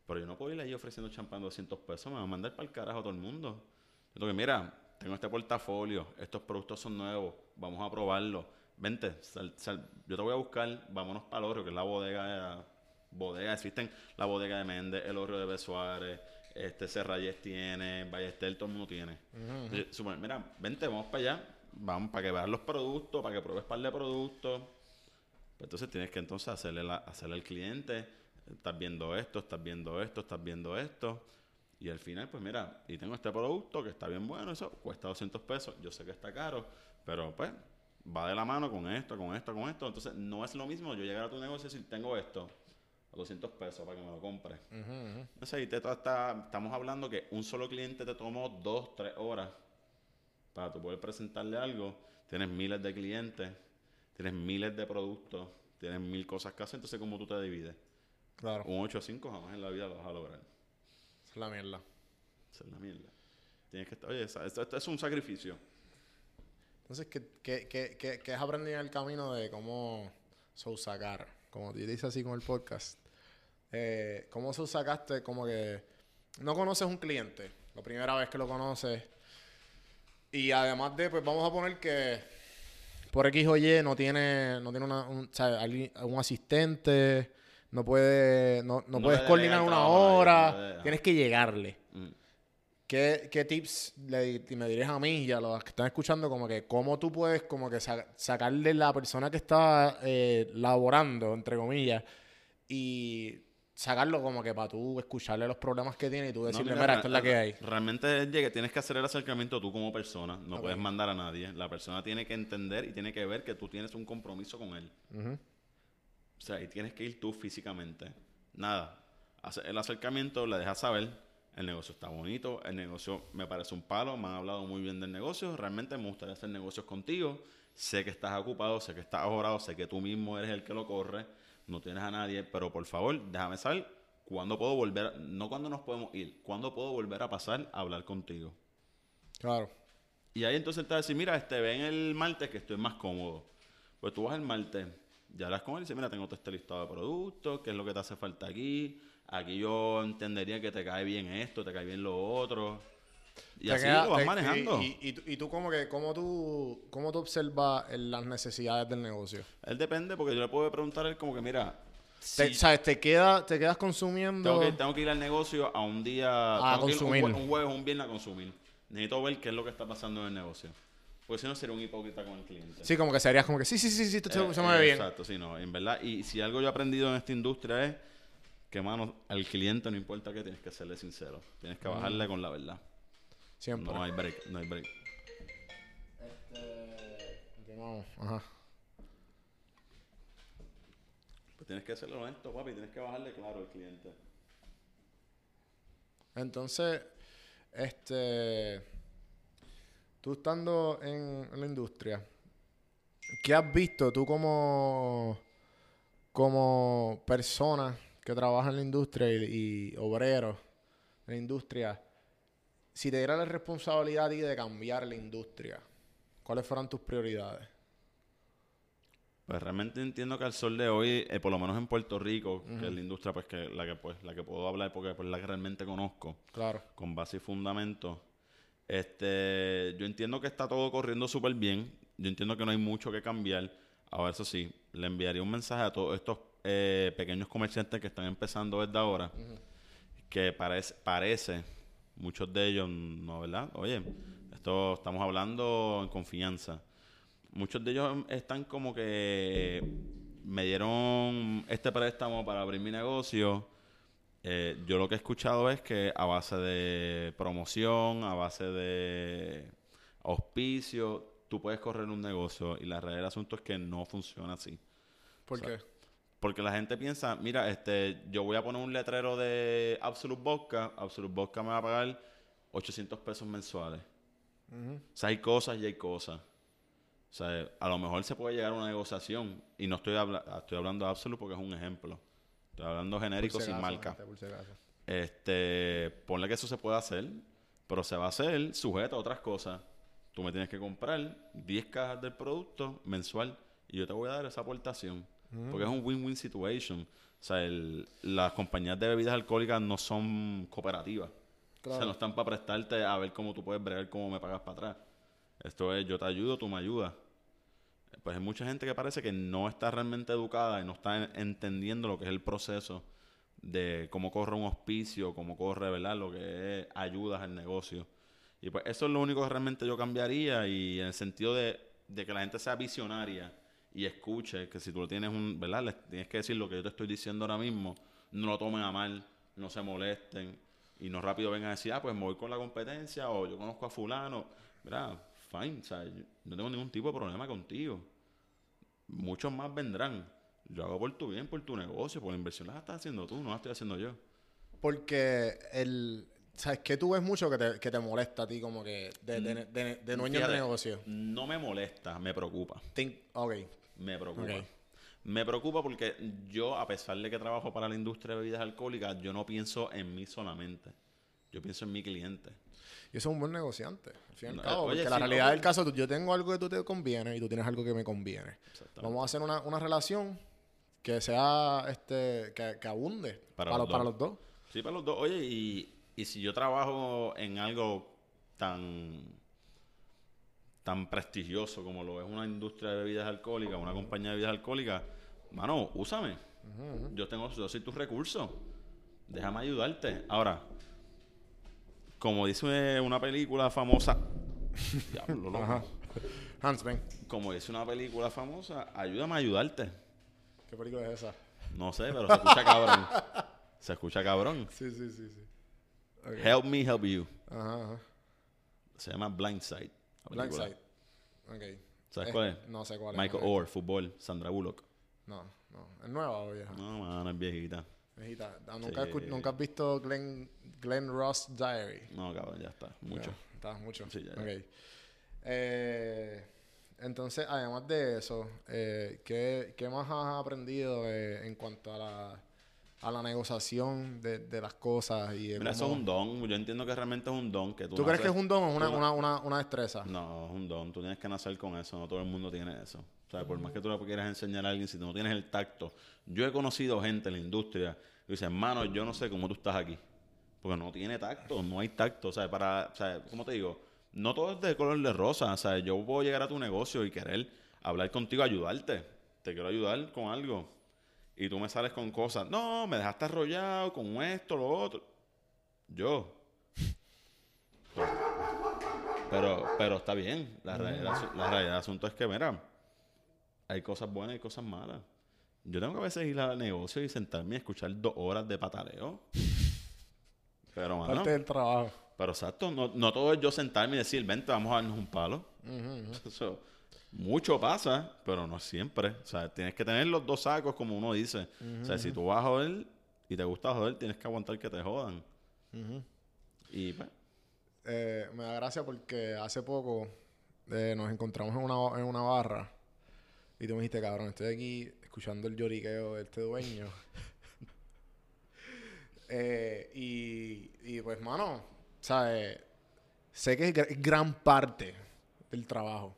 Pero yo no puedo ir ahí ofreciendo champán 200 pesos, me va a mandar para el carajo a todo el mundo. Yo tengo que, mira, tengo este portafolio, estos productos son nuevos, vamos a probarlo. Vente, yo te voy a buscar, vámonos para el Orrio, que es la bodega, bodega, existen la bodega de Méndez, el Orrio de Besuárez, este Serrayes tiene, Ballester, todo el mundo tiene. mira, vente, vamos para allá, vamos para que veas los productos, para que pruebes par de productos. Pues entonces tienes que entonces hacerle, la, hacerle al cliente, estás viendo esto, estás viendo esto, estás viendo esto. Y al final, pues mira, y tengo este producto que está bien bueno, eso cuesta 200 pesos, yo sé que está caro, pero pues va de la mano con esto, con esto, con esto. Entonces no es lo mismo yo llegar a tu negocio y decir, tengo esto, a 200 pesos para que me lo compres. No sé, y te, estamos hablando que un solo cliente te tomó dos, tres horas para tú poder presentarle algo. Tienes miles de clientes, tienes miles de productos, tienes mil cosas que hacer, entonces ¿cómo tú te divides? Claro. Un 8 o 5 jamás en la vida lo vas a lograr. es la mierda. es la mierda. Tienes que estar, oye, esto, es un sacrificio. Entonces, ¿qué, qué, qué, qué, has aprendido en el camino de cómo sacar? Como te dice así con el podcast. Eh, ¿Cómo sacaste como que no conoces un cliente? La primera vez que lo conoces. Y además de, pues vamos a poner que por X o Y no tiene, no tiene una, un, un asistente no, puede, no, no, puedes coordinar una hora, tienes que llegarle. Mm. ¿Qué, tips le, me dirías a mí y a los que están escuchando como que cómo tú puedes como que sacarle la persona que está eh, laborando, entre comillas, y sacarlo como que para tú escucharle los problemas que tiene y tú decirle, mira, esto es la que hay. Realmente tienes que hacer el acercamiento tú como persona, no puedes mandar a nadie. La persona tiene que entender y tiene que ver que tú tienes un compromiso con él. O sea, y tienes que ir tú físicamente. Nada. El acercamiento le dejas saber, el negocio está bonito, el negocio me parece un palo, me han hablado muy bien del negocio, realmente me gustaría hacer negocios contigo, sé que estás ocupado, sé que estás ahorrado, sé que tú mismo eres el que lo corre, no tienes a nadie, pero por favor, déjame saber cuándo puedo volver, no cuándo nos podemos ir, cuándo puedo volver a pasar a hablar contigo. Claro. Y ahí entonces te va a decir, mira, este, ven el martes que estoy más cómodo. Pues tú vas el martes, ya hablas con él y dices, mira, tengo todo este listado de productos, qué es lo que te hace falta aquí. Aquí yo entendería que te cae bien esto, te cae bien lo otro. Y así lo vas manejando. Y, y, tú, como que, ¿cómo tú, cómo tú observas las necesidades del negocio? Él depende, porque yo le puedo preguntar a él como que, mira... Te, ¿Sabes? Te, queda, te quedas consumiendo... Tengo que, tengo que ir al negocio a un día... A consumir. un, un jueves, un viernes a consumir. Necesito ver qué es lo que está pasando en el negocio. Porque si no sería un hipócrita con el cliente. Sí, como que serías como que sí, sí, sí, sí, esto se, mueve bien. Exacto, sí, no, en verdad. Y si algo yo he aprendido en esta industria es que, mano, al cliente no importa qué, tienes que serle sincero. Tienes que bajarle con la verdad. Siempre. No hay break, no hay break. Este. No, ajá. Pues tienes que ser honesto, papi. Tienes que bajarle claro al cliente. Entonces, este tú estando en, la industria, ¿qué has visto tú como, como persona que trabaja en la industria y, obrero en la industria? Si te diera la responsabilidad a ti de cambiar la industria, ¿cuáles fueran tus prioridades? Pues realmente entiendo que al sol de hoy, eh, por lo menos en Puerto Rico, que es la industria pues que la que pues la que puedo hablar porque es pues, la que realmente conozco, claro, con base y fundamento, este, yo entiendo que está todo corriendo súper bien. Yo entiendo que no hay mucho que cambiar. Ahora, eso sí, le enviaría un mensaje a todos estos eh, pequeños comerciantes que están empezando desde ahora. Que parece, parece, muchos de ellos, no, ¿verdad? Oye, esto estamos hablando en confianza. Muchos de ellos están como que me dieron este préstamo para abrir mi negocio Eh, yo lo que he escuchado es que a base de promoción, a base de auspicio, tú puedes correr un negocio y la realidad del asunto es que no funciona así. ¿Por O sea, qué? Porque la gente piensa, mira, este, yo voy a poner un letrero de Absolute Vodka, Absolute Vodka me va a pagar 800 pesos mensuales. O sea, hay cosas y hay cosas. O sea, a lo mejor se puede llegar a una negociación. Y no estoy, habla estoy hablando de Absolute porque es un ejemplo. Estoy hablando genérico sin marca. Este, ponle que eso se puede hacer, pero se va a hacer sujeto a otras cosas. Tú me tienes que comprar 10 cajas del producto mensual y yo te voy a dar esa aportación. Porque es un win-win situation. O sea, el- las compañías de bebidas alcohólicas no son cooperativas. O sea, no están para prestarte a ver cómo tú puedes bregar, cómo me pagas para atrás. Esto es, yo te ayudo, tú me ayudas. Pues hay mucha gente que parece que no está realmente educada y no está en- entendiendo lo que es el proceso de cómo corre un hospicio, cómo corre, ¿verdad? Lo que es ayudas al negocio. Y pues eso es lo único que realmente yo cambiaría y en el sentido de, que la gente sea visionaria y escuche que si tú lo tienes un, ¿verdad? Les tienes que decir lo que yo te estoy diciendo ahora mismo, no lo tomen a mal, no se molesten y no rápido vengan a decir, ah, pues me voy con la competencia o yo conozco a fulano. Mira, fine, o sea, yo no tengo ningún tipo de problema contigo. Muchos más vendrán. Yo hago por tu bien, por tu negocio, por la inversión la estás haciendo tú, no la estoy haciendo yo. Porque el... ¿Sabes qué tú ves mucho que te, que te molesta a ti como que de, de, de, de- dueño Fíjate, de negocio? No me molesta, me preocupa. Think- ok. Me preocupa. Me preocupa porque yo, a pesar de que trabajo para la industria de bebidas alcohólicas, yo no pienso en mí solamente. Yo pienso en mi cliente. Y eso es un buen negociante, al fin y al No, cabo. oye, porque la realidad del caso, yo tengo algo que tú te conviene y tú tienes algo que me conviene. Vamos a hacer una, una relación que sea, este, que, que abunde Para para, los para dos. los dos. Sí, para los dos. Oye, y, y si yo trabajo en algo tan tan prestigioso como lo es una industria de bebidas alcohólicas, una compañía de bebidas alcohólicas, mano, úsame. Yo tengo, yo soy tu recurso. Déjame ayudarte. Ahora, como dice una película famosa, Diablo, loco. Ajá. Hans, ven. como dice una película famosa, ayúdame a ayudarte. ¿Qué película es esa? No sé, pero se escucha cabrón. Se escucha cabrón. Sí, sí, sí, sí. Help me help you. Ajá, ajá. Se llama Blindside. Blindside. Ok. ¿Sabes cuál es? No sé cuál es. Michael Orr, fútbol, Sandra Bullock. No, no. ¿Es nueva o vieja? No, mano, es viejita. ¿Nunca, Sí. escu- ¿Nunca has visto Glenn, Glenn Ross Diary? No, cabrón, ya está. Mucho. Ya, Está mucho. Sí, ya, ya. Ok. Eh, entonces, además de eso, eh, ¿qué, qué más has aprendido eh, en cuanto a la, a la negociación de, de las cosas? Y de Mira, eso es un don. Yo entiendo que realmente es un don. Que tú, ¿Tú crees que es un don o una, una, una, una destreza? No, es un don. Tú tienes que nacer con eso. No todo el mundo tiene eso. O sea, por más que tú le quieras enseñar a alguien, si tú no tienes el tacto. Yo he conocido gente en la industria que dice, hermano, yo no sé cómo tú estás aquí. Porque no tiene tacto, no hay tacto. O sea, para, o sea, ¿cómo te digo? No todo es de color de rosa. O sea, yo puedo llegar a tu negocio y querer hablar contigo, ayudarte. Te quiero ayudar con algo. Y tú me sales con cosas. No, me dejaste arrollado con esto, lo otro. Yo. Pero, pero está bien. La realidad, la realidad del asunto es que, mira, hay cosas buenas y cosas malas. Yo tengo que a veces ir al negocio y sentarme y escuchar dos horas de pataleo. Pero, mano, Parte del trabajo. pero exacto, no, no todo es yo sentarme y decir, vente, vamos a darnos un palo. Eso, mucho pasa, pero no siempre. O sea, tienes que tener los dos sacos, como uno dice. O sea, si tú vas a joder y te gusta joder, tienes que aguantar que te jodan. Y pues, Eh, me da gracia porque hace poco eh, nos encontramos en una, en una barra y tú me dijiste, cabrón, estoy aquí escuchando el lloriqueo de este dueño. Eh, y, y pues, mano, ¿sabes? Sé que es gr- gran parte del trabajo.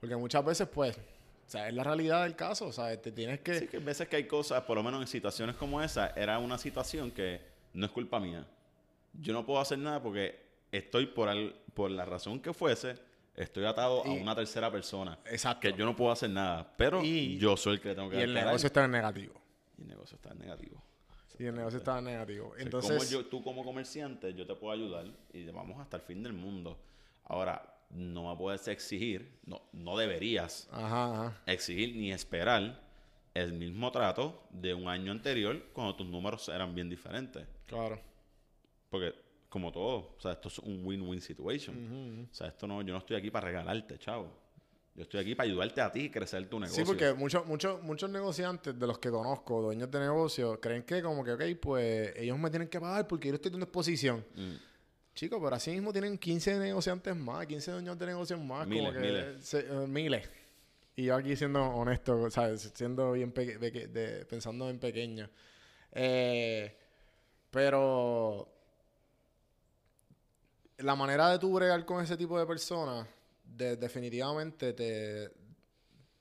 Porque muchas veces, pues, o sea, es la realidad del caso, ¿sabes? Te tienes que... sí que hay veces que hay cosas, por lo menos en situaciones como esa, era una situación que no es culpa mía. Yo no puedo hacer nada porque estoy por, al- por la razón que fuese, estoy atado Y- a una tercera persona. Exacto. Que yo no puedo hacer nada, pero Y- yo soy el que tengo que y el negocio está en negativo. Y el negocio está en negativo. Y el negocio está en negativo. O sea, Entonces... como yo, tú como comerciante, yo te puedo ayudar y vamos hasta el fin del mundo. Ahora, no me puedes exigir, no, no deberías Ajá, ajá. exigir ni esperar el mismo trato de un año anterior cuando tus números eran bien diferentes. Claro. Porque, como todo, o sea, esto es un win-win situation. O sea, esto no, yo no estoy aquí para regalarte, chavo. Yo estoy aquí para ayudarte a ti y crecer tu negocio. Sí, porque muchos, muchos, muchos negociantes de los que conozco, dueños de negocios, creen que como que, ok, pues ellos me tienen que pagar porque yo estoy en exposición. Mm. Chicos, pero así mismo tienen 15 negociantes más, 15 dueños de negocios más. Miles, como que miles. se- eh, miles. Y yo aquí siendo honesto, ¿sabes? Siendo bien peque- peque- de- pensando en pequeño. Eh, pero la manera de tú bregar con ese tipo de personas de- definitivamente te,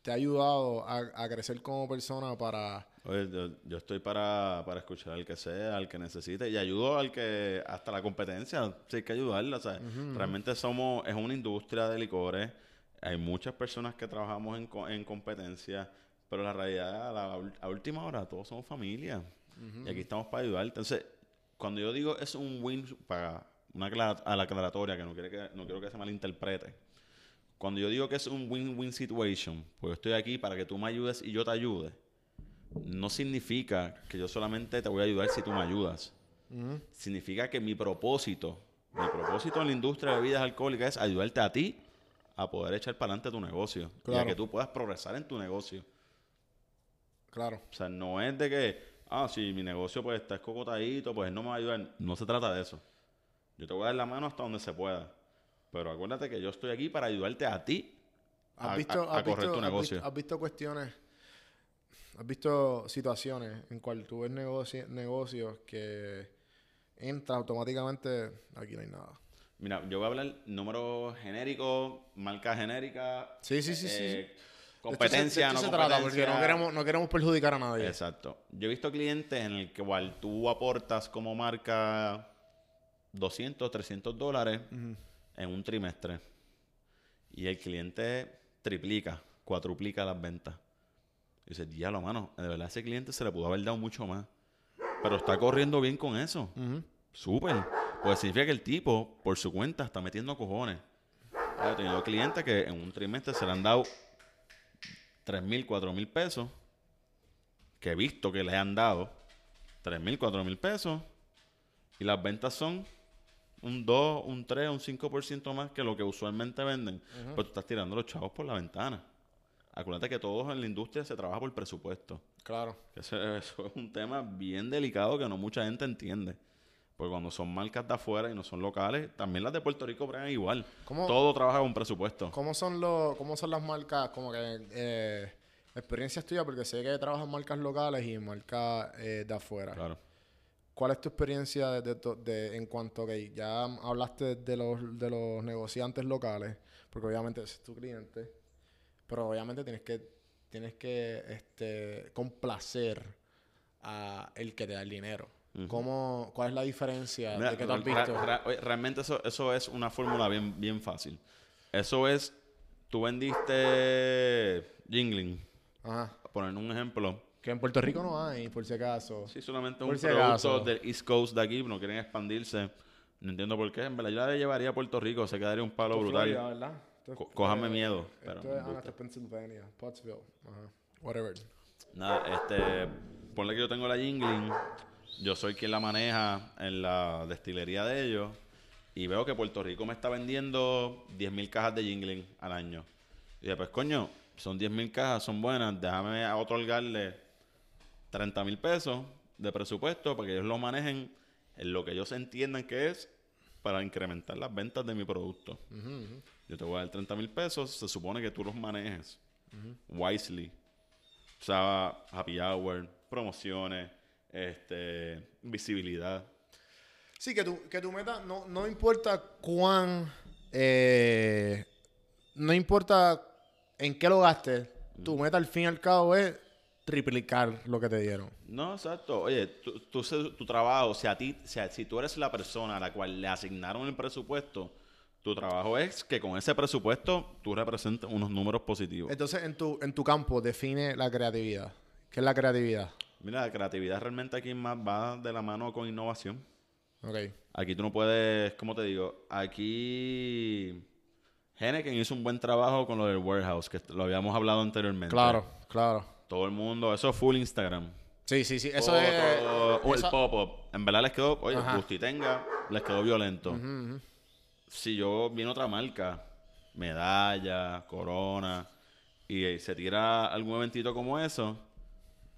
te ha ayudado a, a crecer como persona para... Oye, yo, yo estoy para, para escuchar al que sea, al que necesite y ayudo al que hasta la competencia, sí hay que ayudarla, o sea, realmente somos es una industria de licores, hay muchas personas que trabajamos en, en competencia, pero la realidad a la a última hora todos somos familia y aquí estamos para ayudar. Entonces, cuando yo digo es un win para una a la aclaratoria que no quiere que no quiero que se malinterprete. Cuando yo digo que es un win-win situation, pues yo estoy aquí para que tú me ayudes y yo te ayude no significa que yo solamente te voy a ayudar si tú me ayudas. Significa que mi propósito, mi propósito en la industria de bebidas alcohólicas es ayudarte a ti a poder echar para adelante tu negocio y Claro. a que tú puedas progresar en tu negocio. Claro. O sea, no es de que, ah, si mi negocio pues está escocotadito, pues no me va a ayudar. No se trata de eso. Yo te voy a dar la mano hasta donde se pueda. Pero acuérdate que yo estoy aquí para ayudarte a ti ¿Has a, visto, a- a has correr visto- tu has negocio. visto- has visto cuestiones, has visto situaciones en cual tú ves negoci- negocios que entra automáticamente, aquí no hay nada. Mira, yo voy a hablar números genéricos, marca genérica. Sí, sí, sí, eh, sí. Competencia, esto no se, se trata, porque no queremos, no queremos perjudicar a nadie. Exacto. Yo he visto clientes en el que igual tú aportas como marca 200, 300 dólares en un trimestre. Y el cliente triplica, cuatruplica las ventas. Y dice, diablo, mano, de verdad a ese cliente se le pudo haber dado mucho más. Pero está corriendo bien con eso. Ujú. Súper. Pues significa que el tipo, por su cuenta, está metiendo cojones. He tenido clientes que en un trimestre se le han dado 3 mil, 4 mil pesos. Que he visto que le han dado 3 mil, 4 mil pesos. Y las ventas son un 2, un 3, un 5% más que lo que usualmente venden. Pues tú estás tirando los chavos por la ventana. Acuérdate que todos en la industria se trabaja por presupuesto. Claro. Eso, eso es un tema bien delicado que no mucha gente entiende. Porque cuando son marcas de afuera y no son locales, también las de Puerto Rico bregan igual. ¿Cómo- Todo trabaja con presupuesto. ¿Cómo son los, cómo son las marcas, como que eh, experiencias tuyas? Porque sé que trabajas en marcas locales y marcas eh, de afuera. Claro. ¿Cuál es tu experiencia de, de to- de- en cuanto que ya hablaste de los, de los negociantes locales? Porque obviamente ese es tu cliente, pero obviamente tienes que, tienes que este, complacer a el que te da el dinero. ¿Cómo, ¿Cuál es la diferencia Mira, de que tú has visto? ra- realmente eso, eso es una fórmula bien, bien fácil. Eso es, tú vendiste jingling, Ajá. poner un ejemplo. Que en Puerto Rico no hay, por si acaso. Si solamente Por un si producto acaso. del East Coast de aquí, no quieren expandirse. No entiendo por qué. En verdad, yo la llevaría a Puerto Rico, se quedaría un palo brutal. Florida, ¿verdad? Esto cójame eh, miedo, pero esto es Pennsylvania, Pottsville. Ajá. Whatever. Nada, este, ponle que yo tengo la jingling, yo soy quien la maneja en la destilería de ellos y veo que Puerto Rico me está vendiendo 10.000 cajas de jingling al año. Y dije, pues coño, son 10.000 cajas, son buenas, déjame otorgarle 30 mil pesos de presupuesto para que ellos lo manejen en lo que ellos entiendan que es para incrementar las ventas de mi producto. Yo te voy a dar 30 mil pesos, se supone que tú los manejes wisely. O sea, happy hour, promociones, este, visibilidad. Sí, que tu, que tu meta, no, no importa cuán, eh, no importa en qué lo gastes, tu meta al fin y al cabo es triplicar lo que te dieron. No, exacto. Oye, se- tu trabajo, si a ti, si, a- si tú eres la persona a la cual le asignaron el presupuesto, tu trabajo es que con ese presupuesto tú representes unos números positivos. Entonces, en tu, en tu campo, define la creatividad. ¿Qué es la creatividad? Mira, la creatividad realmente aquí más va de la mano con innovación. Ok. Aquí tú no puedes, ¿cómo te digo? Aquí Henneken hizo un buen trabajo con lo del warehouse, que lo habíamos hablado anteriormente. Claro, claro. Todo el mundo, eso es full Instagram. Sí, sí, sí. Eso Foto, es. O el eso- pop-up. En verdad les quedó, oye, Ajá. Gustitenga, les quedó violento. Ujú. Si yo viene otra marca, medalla, corona, y se tira algún eventito como eso,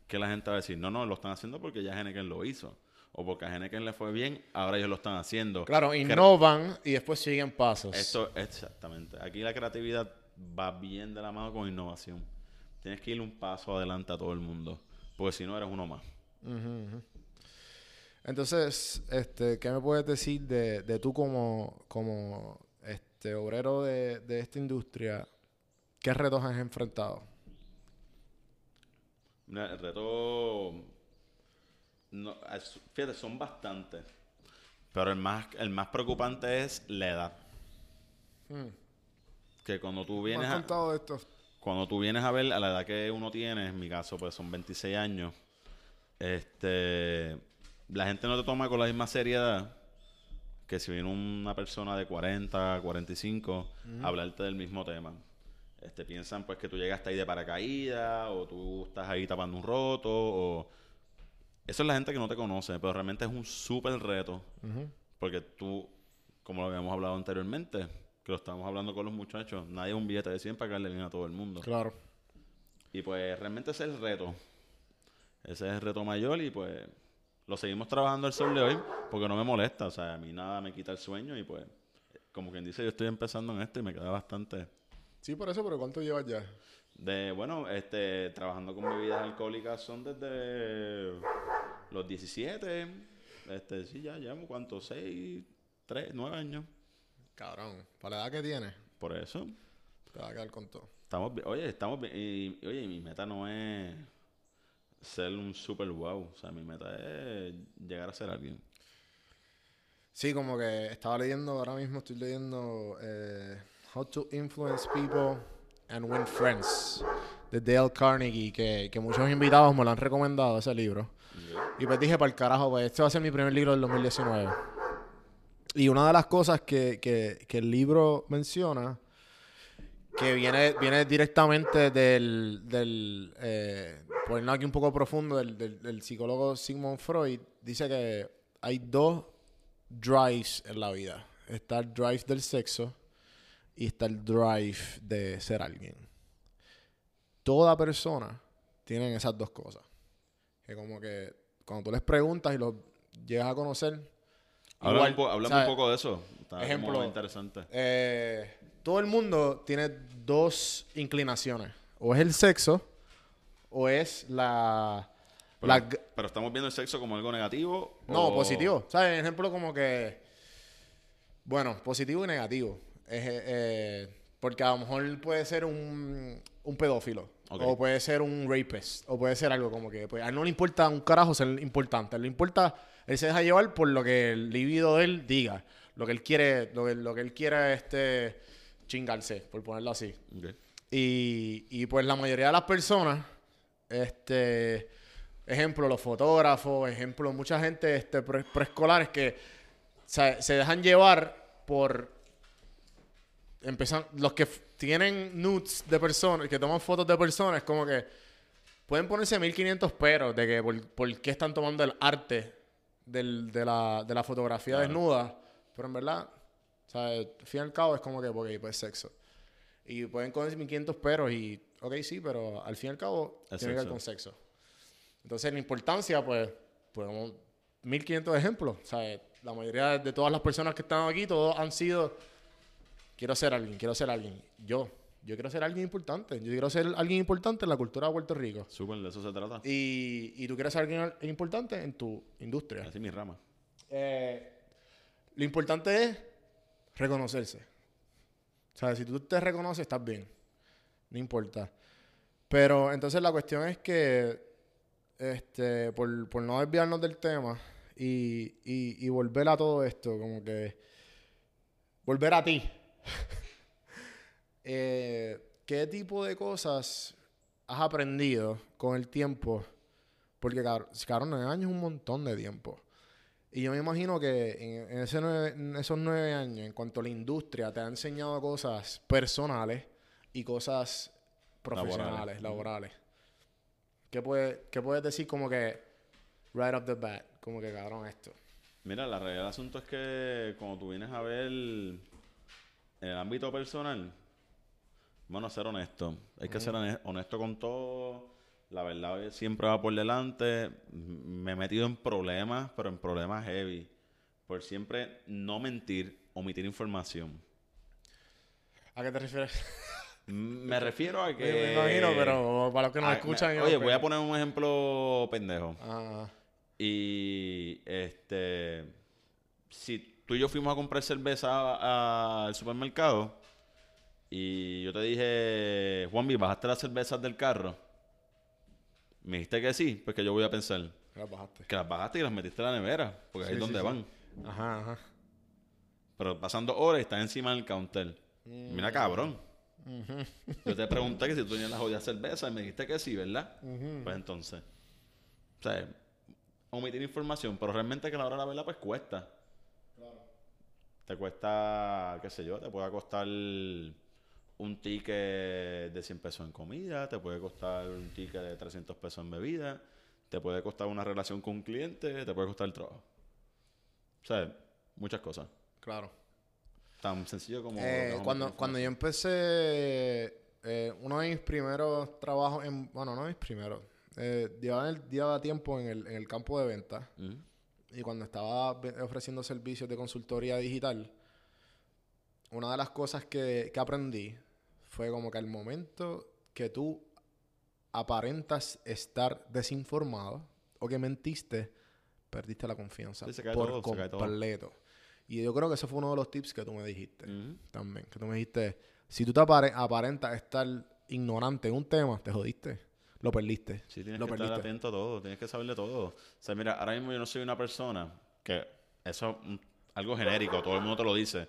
que la gente va a decir, no, no, lo están haciendo porque ya Henneken lo hizo. O porque a Henneken le fue bien, ahora ellos lo están haciendo. Claro, Que- innovan y después siguen pasos. Esto, exactamente. Aquí la creatividad va bien de la mano con innovación. Tienes que ir un paso adelante a todo el mundo. Porque si no, eres uno más. Entonces, este, ¿qué me puedes decir de, de tú como, como este, obrero de, de esta industria? ¿Qué retos has enfrentado? Mira, el reto. no, fíjate, son bastantes. Pero el más, el más preocupante es la edad. Hmm. Que cuando tú ¿Me vienes has a, contado de esto? cuando tú vienes a ver a la edad que uno tiene, en mi caso, pues son 26 años, este, la gente no te toma con la misma seriedad que si viene una persona de 40, 45 a hablarte del mismo tema. Este, piensan pues que tú llegaste ahí de paracaídas o tú estás ahí tapando un roto o... Eso es la gente que no te conoce, pero realmente es un súper reto porque tú, como lo habíamos hablado anteriormente, que lo estábamos hablando con los muchachos, nadie es un billete de 100 para darle bien a todo el mundo. Claro. Y pues realmente ese es el reto. Ese es el reto mayor y pues lo seguimos trabajando el sol de hoy porque no me molesta. O sea, a mí nada me quita el sueño y pues, como quien dice, yo estoy empezando en esto y me queda bastante... Sí, por eso, pero ¿cuánto llevas ya? De, bueno, este, trabajando con bebidas alcohólicas son desde los 17. Este, sí, ya llevamos, ¿cuánto? 6, 3, 9 años. Cabrón, para la edad que tienes, Por eso. te va a quedar con todo. Estamos, oye, estamos y, oye, mi meta no es ser un super wow. O sea, mi meta es llegar a ser alguien. Sí, como que estaba leyendo, ahora mismo estoy leyendo eh, How to Influence People and Win Friends de Dale Carnegie, que, que muchos invitados me lo han recomendado ese libro. Y pues dije, para el carajo, pues este va a ser mi primer libro del 2019. Y una de las cosas que, que- que el libro menciona, que viene, viene directamente del, del eh, poniendo aquí un poco profundo, del, del- del psicólogo Sigmund Freud, dice que hay dos drives en la vida. Está el drive del sexo y está el drive de ser alguien. Toda persona tiene esas dos cosas. Que como que cuando tú les preguntas y los llegas a conocer, igual, un, po- háblame ¿sabes? un poco de eso. Está Ejemplo. interesante. Eh, todo el mundo tiene dos inclinaciones. O es el sexo, o es la... Pero, la g- pero estamos viendo el sexo como algo negativo. no, o- positivo. ¿Sabes? Ejemplo como que... Bueno, positivo y negativo. Es, eh, eh, porque a lo mejor puede ser un, un pedófilo. O puede ser un rapist. O puede ser algo como que... Pues, a él no le importa un carajo ser importante. A él le importa... Él se deja llevar por lo que el libido de él diga. Lo que él quiere... Lo que, lo que él quiere este... Chingarse, por ponerlo así. Y, y pues la mayoría de las personas, este, ejemplo, los fotógrafos, ejemplo, mucha gente este, pre- preescolares que se, se dejan llevar por, empiezan, los que tienen nudes de personas, que toman fotos de personas, como que pueden ponerse 1500 peros de que por, por qué están tomando el arte del- de, la, de la fotografía Claro. desnuda, pero en verdad, o sea, al fin y al cabo es como que, porque pues sexo. Y pueden comer 1500 peros y, ok, sí, pero al fin y al cabo Es tiene que ver sexo. con sexo. Entonces, la importancia, pues, podemos 1500 ejemplos. Sea, la mayoría de todas las personas que están aquí, todos han sido, quiero ser alguien, quiero ser alguien. Yo, yo quiero ser alguien importante. Yo quiero ser alguien importante en la cultura de Puerto Rico. Súper, de eso se trata. Y, y tú quieres ser alguien importante en tu industria. Así mi rama. Eh, lo importante es reconocerse. O sea, si tú te reconoces, estás bien. No importa. Pero entonces la cuestión es que, este, por, por no desviarnos del tema y, y, volver a todo esto, como que volver a ti. Eh, ¿Qué tipo de cosas has aprendido con el tiempo? Porque, cabrón, nueve años es un montón de tiempo. Y yo me imagino que en, en ese nueve- en esos nueve años, en cuanto a la industria, te ha enseñado cosas personales y cosas profesionales, Laborales. laborales. ¿Qué, puede, ¿Qué puedes decir como que right off the bat? Como que cabrón esto. Mira, la realidad del asunto es que cuando tú vienes a ver en el ámbito personal, bueno, ser honesto. Hay que ser hone- honesto con todo. La verdad siempre va por delante. Me he metido en problemas, pero en problemas heavy. Por siempre no mentir, omitir información. ¿A qué te refieres? Me refiero a que... Me imagino, pero para los que nos Ah, escuchan... me- oye, voy a poner un ejemplo pendejo. Ah, Y este, si tú y yo fuimos a comprar cerveza al supermercado y yo te dije, Juanvi, ¿bajaste las cervezas del carro? Me dijiste que sí, pues que yo voy a pensar las bajaste. que las bajaste y las metiste en la nevera, porque ahí es donde van. Ajá, ajá. Pero pasando horas y están encima del counter. Mm. Mira, cabrón. Yo te pregunté que si tú tenías las jodidas cervezas y me dijiste que sí, ¿verdad? Pues entonces, o sea, omitir información, pero realmente que a la hora de la verdad pues cuesta. Te cuesta, qué sé yo, te puede costar un ticket de 100 pesos en comida, te puede costar un ticket de 300 pesos en bebida, te puede costar una relación con un cliente, te puede costar el trabajo. O sea, muchas cosas. Claro. Tan sencillo como... Eh, cuando, cuando yo empecé, eh, uno de mis primeros trabajos, en, bueno, no mis primeros, eh, llevaba, el, llevaba tiempo en el, en el campo de ventas Ujú. y cuando estaba ofreciendo servicios de consultoría digital, una de las cosas que, que aprendí fue como que al momento que tú aparentas estar desinformado o que mentiste, perdiste la confianza Sí, se cae por todo, se cae todo. completo. Y yo creo que ese fue uno de los tips que tú me dijiste también. Que tú me dijiste, si tú te apare- aparentas estar ignorante en un tema, te jodiste. Lo perdiste. Sí, tienes lo que estar atento a todo, tienes que saberle todo. O sea, mira, ahora mismo yo no soy una persona que eso es algo genérico, todo el mundo te lo dice.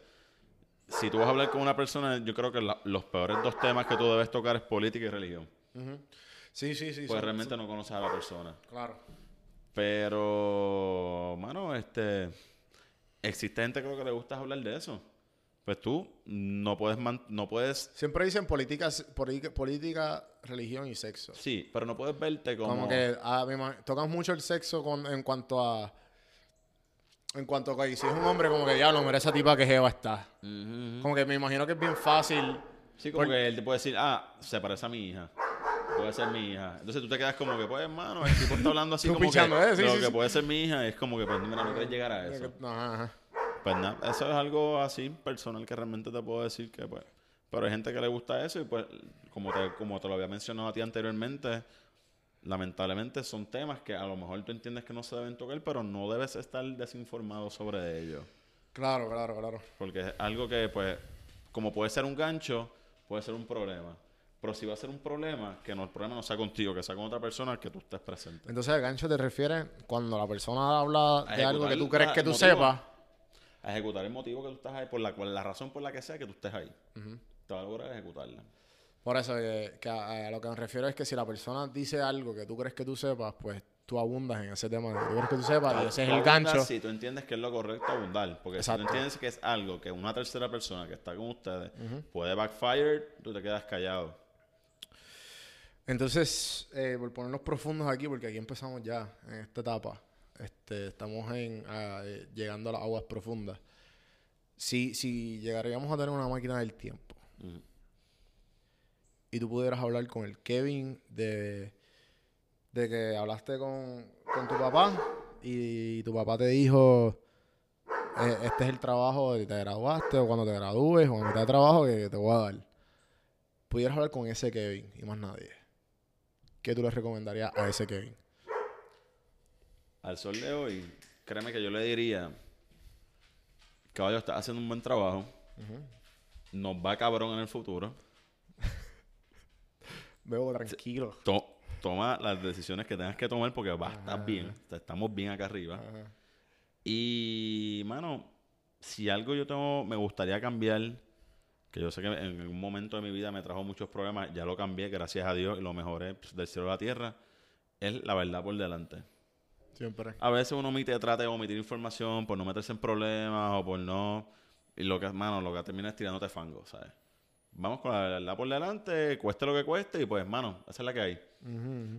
Si tú vas a hablar con una persona, yo creo que la- los peores dos temas que tú debes tocar es política y religión. Sí, sí, sí. Pues son- realmente no conoces a la persona. son- Claro. Pero, mano, este. Existe gente creo que le gusta hablar de eso. Pues tú no puedes, man- no puedes. Siempre dicen políticas, política, política, religión y sexo. Sí, pero no puedes verte como. Como, que ah, tocan mucho el sexo con, en cuanto a. En cuanto a que si es un hombre, como que ya no, mira esa tipa que jeva está. Ujú, ujú. Como que me imagino que es bien fácil. Sí, como Por- que él te puede decir, ah, se parece a mi hija. Puede ser mi hija. Entonces tú te quedas como que, pues, hermano, el tipo está hablando así como pichando, que ¿eh? Sí, lo sí, que sí. puede ser mi hija es como que, pues, mira, no quieres llegar a eso. Ajá, ajá. Pues nada, eso es algo así personal que realmente te puedo decir que, pues, pero hay gente que le gusta eso y, pues, como te, como te lo había mencionado a ti anteriormente, lamentablemente son temas que a lo mejor tú entiendes que no se deben tocar, pero no debes estar desinformado sobre ellos. Claro, claro, claro. Porque es algo que, pues, como puede ser un gancho, puede ser un problema. Pero si va a ser un problema, que no el problema no sea contigo, que sea con otra persona que tú estés presente. Entonces, el gancho te refiere cuando la persona habla de algo que tú crees que tú motivo. sepas. A ejecutar el motivo que tú estás ahí, por la cual, la razón por la que sea que tú estés ahí. Te va a lograr ejecutarla. Por eso, que, que a, a lo que me refiero es que si la persona dice algo que tú crees que tú sepas, pues tú abundas en ese tema que tú crees que tú sepas y ese es el gancho. Si tú entiendes que es lo correcto abundar. Porque si tú entiendes que es algo que una tercera persona que está con ustedes puede backfire, tú te quedas callado. Entonces, eh, por ponernos profundos aquí, porque aquí empezamos ya en esta etapa, este, estamos en, ah, eh, llegando a las aguas profundas. Si, si llegaríamos a tener una máquina del tiempo. Y tú pudieras hablar con el Kevin de, de que hablaste con, con tu papá y tu papá te dijo, eh, este es el trabajo de que te graduaste o cuando te gradúes o a mitad de trabajo que te voy a dar. Pudieras hablar con ese Kevin y más nadie. ¿Qué tú le recomendarías a ese Kevin? Al sol de hoy, créeme que yo le diría, caballo, estás haciendo un buen trabajo. Nos va cabrón en el futuro. Veo tranquilo. To- toma las decisiones que tengas que tomar porque va a estar bien. O sea, Estamos bien acá arriba. Y, mano, si algo yo tengo, me gustaría cambiar, que yo sé que en un momento de mi vida me trajo muchos problemas, ya lo cambié, gracias a Dios, y lo mejoré pues, del cielo a la tierra, es la verdad por delante. Siempre. A veces uno omite, trata de omitir información por no meterse en problemas o por no... Y lo que, mano, lo que termina es tirándote fango, ¿sabes? Vamos con la verdad por delante, cueste lo que cueste, y pues, mano, esa es la que hay.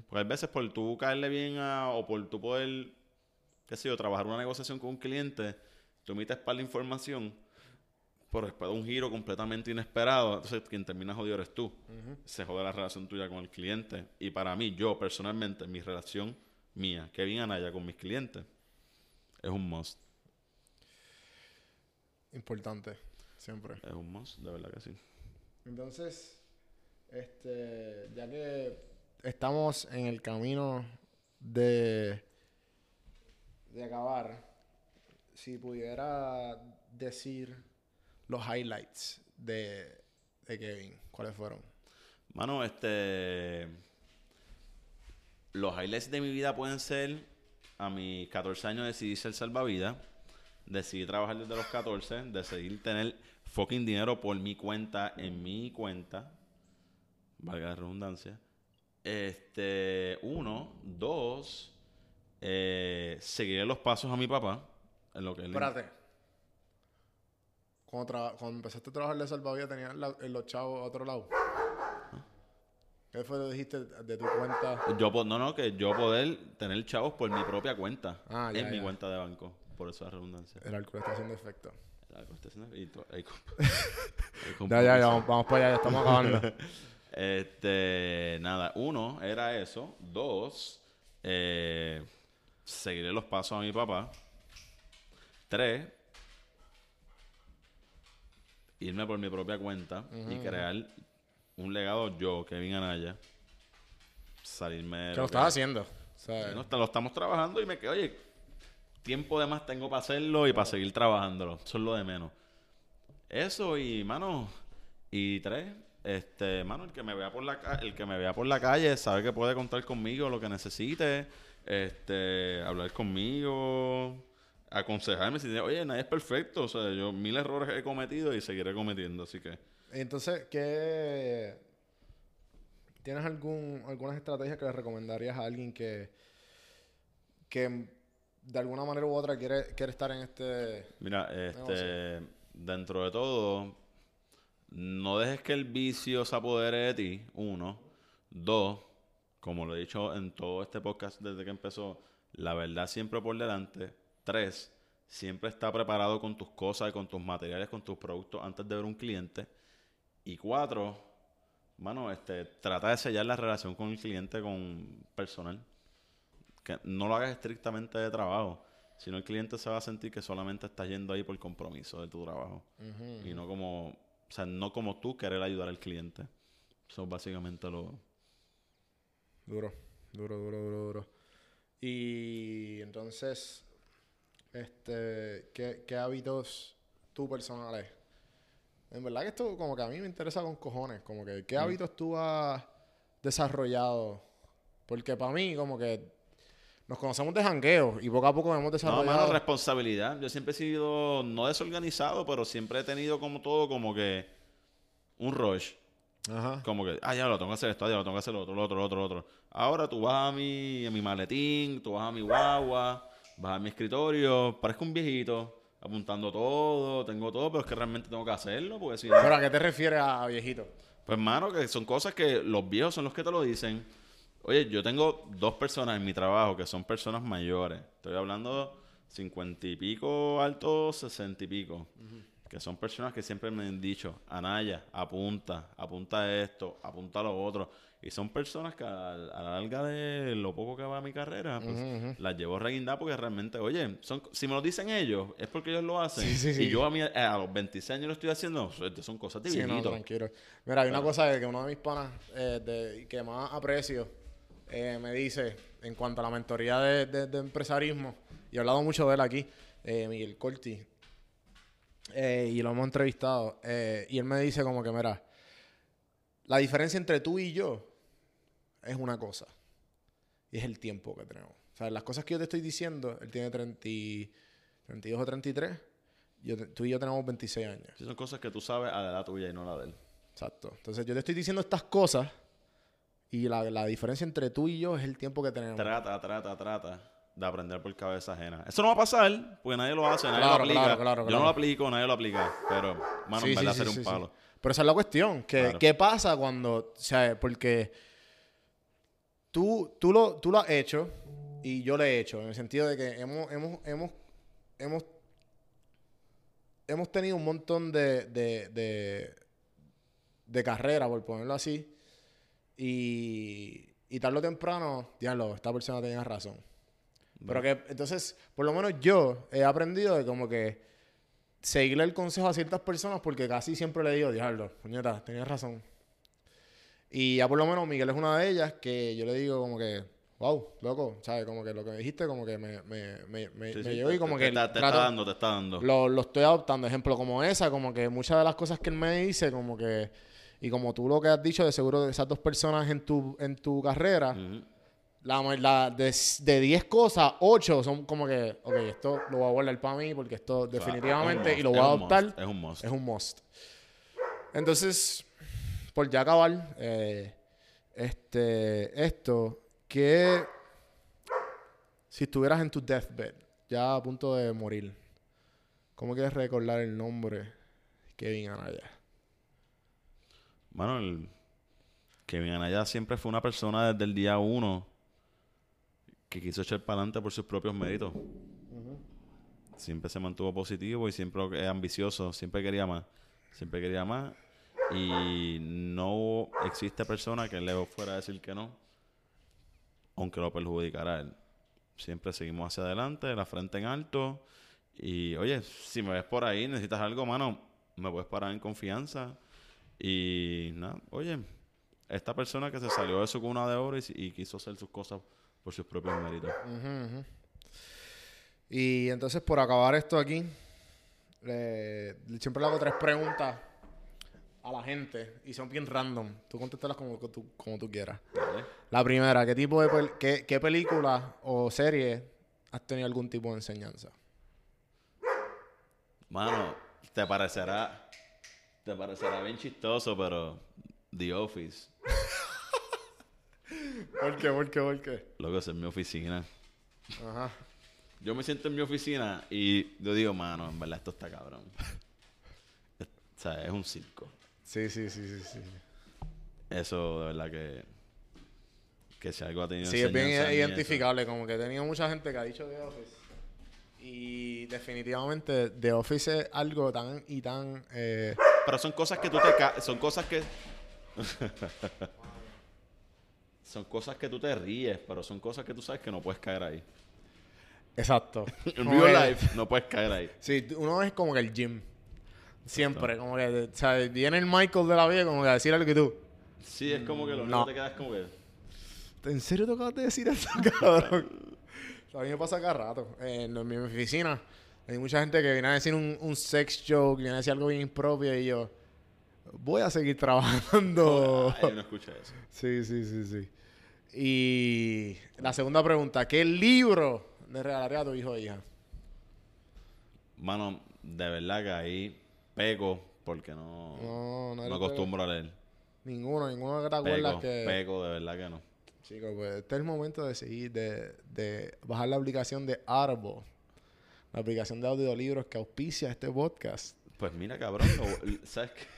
Porque hay veces por tú caerle bien a, o por tú poder, qué sé yo, trabajar una negociación con un cliente, tú emites para la información, pero después de un giro completamente inesperado, entonces quien termina jodido eres tú. Se jode la relación tuya con el cliente. Y para mí, yo personalmente, mi relación mía, Kevin Anaya con mis clientes, es un must. Importante, siempre. Es un must, de verdad que sí. Entonces, este, ya que estamos en el camino de, de acabar, si pudiera decir los highlights de, de Kevin, ¿cuáles fueron? Mano, este. Los highlights de mi vida pueden ser. A mis 14 años decidí ser salvavidas. Decidí trabajar desde los 14. Decidí tener fucking dinero por mi cuenta, en mi cuenta. Valga la redundancia. Este. Uno. Dos. Eh, seguiré los pasos a mi papá. En lo que él Espérate. Cuando, cuando empezaste a trabajar de salvavidas, tenías la- los chavos a otro lado. ¿Qué fue lo que dijiste de tu cuenta? Yo, no, no, que yo poder tener chavos por mi propia cuenta. Ah, ya, en mi cuenta de banco. Por eso la redundancia. El alcohol está haciendo efecto. Y tú- ahí ahí Ya, ya, ya, vamos, vamos para allá, ya estamos acabando. Este, nada, uno era eso. Dos, eh, seguiré los pasos a mi papá. Tres, irme por mi propia cuenta y crear un legado yo, Kevin Anaya. Salirme de que lo que- estás haciendo. O sea, Bueno, está- lo estamos trabajando y me quedo, oye, tiempo de más tengo para hacerlo y para seguir trabajándolo. Eso es lo de menos. Eso y, mano, y tres, este, mano, el que me vea por la el que me vea por la calle sabe que puede contar conmigo lo que necesite, este, hablar conmigo, aconsejarme si oye, nadie es perfecto, o sea, yo mil errores he cometido y seguiré cometiendo, así que Entonces, ¿qué... ¿Tienes algún, algunas estrategias que le recomendarías a alguien que, que de alguna manera u otra quiere, quiere estar en este... Mira, este, dentro de todo, no dejes que el vicio se apodere de ti, uno. Dos, como lo he dicho en todo este podcast desde que empezó, la verdad siempre por delante. Tres, siempre está preparado con tus cosas, con tus materiales, con tus productos antes de ver un cliente. Y cuatro, mano, este, trata de sellar la relación con el cliente con personal. Que no lo hagas estrictamente de trabajo, sino el cliente se va a sentir que solamente estás yendo ahí por compromiso de tu trabajo. Y no como, o sea, no como tú querer ayudar al cliente. Eso es básicamente lo... Duro, duro, duro, duro, duro. Y entonces, este, ¿qué, qué hábitos tú personales? En verdad que esto como que a mí me interesa con cojones, como que qué hábitos tú has desarrollado. Porque para mí como que nos conocemos de jangueo y poco a poco hemos No, desarrollado... mano, responsabilidad. Yo siempre he sido, no desorganizado, pero siempre he tenido como todo, como que un rush. Ajá. Como que, ah, ya lo tengo que hacer esto, ya lo tengo que hacer lo otro, lo otro, lo otro, lo otro. Ahora tú vas a mi, a mi maletín, tú vas a mi guagua, vas a mi escritorio, parezco un viejito, apuntando todo, tengo todo, pero es que realmente tengo que hacerlo, porque si no... Pero ¿a qué te refieres a viejito? Pues, mano, que son cosas que los viejos son los que te lo dicen. Oye, yo tengo dos personas en mi trabajo que son personas mayores. Estoy hablando cincuenta y pico altos, sesenta y pico. Que son personas que siempre me han dicho, Anaya, apunta, apunta esto, apunta lo otro. Y son personas que a, a la larga de lo poco que va mi carrera, pues las llevo reguindadas porque realmente, oye, son, si me lo dicen ellos, es porque ellos lo hacen. Sí, sí, sí. Y yo a, mi- a los 26 años lo estoy haciendo, son cosas de Sí, no, tranquilo. Mira, hay una cosa que uno de mis panas eh, de- que más aprecio eh, me dice en cuanto a la mentoría de, de- de empresarismo, y he hablado mucho de él aquí, eh, Miguel Corti, eh, y lo hemos entrevistado, eh, y él me dice como que, mira, la diferencia entre tú y yo es una cosa, y es el tiempo que tenemos. O sea, las cosas que yo te estoy diciendo, él tiene 30, y- 32 o 33, yo tú y yo tenemos 26 años. Sí, son cosas que tú sabes a la edad tuya y no la de él. Exacto. Entonces yo te estoy diciendo estas cosas y la, la diferencia entre tú y yo es el tiempo que tenemos. Trata, trata, trata de aprender por cabeza ajena. Eso no va a pasar porque nadie lo hace, nadie Claro, lo aplica. claro, claro, Yo no lo aplico, nadie lo aplica. Pero, mano, Sí, en verdad sí, un palo. Pero esa es la cuestión. Que. ¿Qué pasa cuando, o sea, porque tú, tú, lo, tú lo has hecho y yo lo he hecho, en el sentido de que hemos, hemos, hemos, hemos, hemos tenido un montón de, de, de, de carrera, por ponerlo así, y, y tarde o temprano, diablo, esta persona tenía razón. Pero que, entonces, por lo menos yo he aprendido de como que seguirle el consejo a ciertas personas porque casi siempre le digo, diablo, puñeta, tenías razón. Y ya por lo menos Miguel es una de ellas que yo le digo como que, wow, loco, ¿sabes? Como que lo que me dijiste como que me, me, me, me, Sí, me sí, llegó y como te, que te, te trato- está dando, te está dando. lo, lo estoy adoptando. Ejemplo, como esa, como que muchas de las cosas que él me dice, como que, y como tú lo que has dicho, de seguro de esas dos personas en tu, en tu carrera, la, la- de, de 10 cosas, 8 son como que, ok, esto lo voy a guardar para mí porque esto O sea, definitivamente, es y lo voy a adoptar, must, Es un must. es un must. Entonces, por ya acabar, eh, este, esto, que si estuvieras en tu deathbed, ya a punto de morir, ¿cómo quieres recordar el nombre Kevin Anaya? Mano, el Kevin Anaya siempre fue una persona desde el día uno que quiso echar para adelante por sus propios méritos. Siempre se mantuvo positivo y siempre es ambicioso, siempre quería más, siempre quería más. Y no existe persona que le fuera a decir que no, aunque lo perjudicara a él. Siempre seguimos hacia adelante, la frente en alto. Y oye, si me ves por ahí, necesitas algo, mano, me puedes parar en confianza. Y nada, oye, esta persona que se salió de su cuna de oro y, y quiso hacer sus cosas por sus propios méritos. Y entonces, por acabar esto aquí, siempre le hago tres preguntas a la gente y son bien random. Tú contéstalas como tú, como tú quieras. La primera, ¿qué tipo de pel- qué, qué película o serie has tenido algún tipo de enseñanza? Mano, te parecerá, te parecerá bien chistoso, pero The Office, ¿Por qué? ¿Por qué? ¿Por qué? loco, esa es mi oficina. Ajá. Yo me siento en mi oficina y yo digo, mano, en verdad esto está cabrón. o sea, es un circo. Sí, sí, sí, sí, sí. Eso, de verdad que... Que si algo ha tenido Sí, es bien eso. identificable. Como que he tenido mucha gente que ha dicho The Office. Y definitivamente The Office es algo tan y tan... eh, Pero son cosas que tú te... Son cosas que... son cosas que tú te ríes, pero son cosas que tú sabes que no puedes caer ahí. Exacto. En real que- life no puedes caer ahí. Sí, uno es como que el gym. Siempre, como que, o sea, viene el Michael de la vida como que a decir algo que tú. Sí, es como que lo único No. que te quedas como que... ¿En serio te acabas de decir eso, cabrón? A mí me pasa cada rato. En, mi oficina hay mucha gente que viene a decir un, un sex joke, viene a decir algo bien impropio y yo voy a seguir trabajando. Ay, yo no escuché eso. sí, sí, sí, sí. Y la segunda pregunta, ¿qué libro le regalaría a tu hijo o hija? Mano, de verdad que ahí peco porque no, No, no no eres acostumbro a leer. Ninguno, ninguno que te acuerdas Peco, que... peco, de verdad que no. Chicos, pues este es el momento de seguir, de, de bajar la aplicación de Audible. La aplicación de audiolibros que auspicia este podcast. Pues mira, cabrón, lo- ¿sabes qué?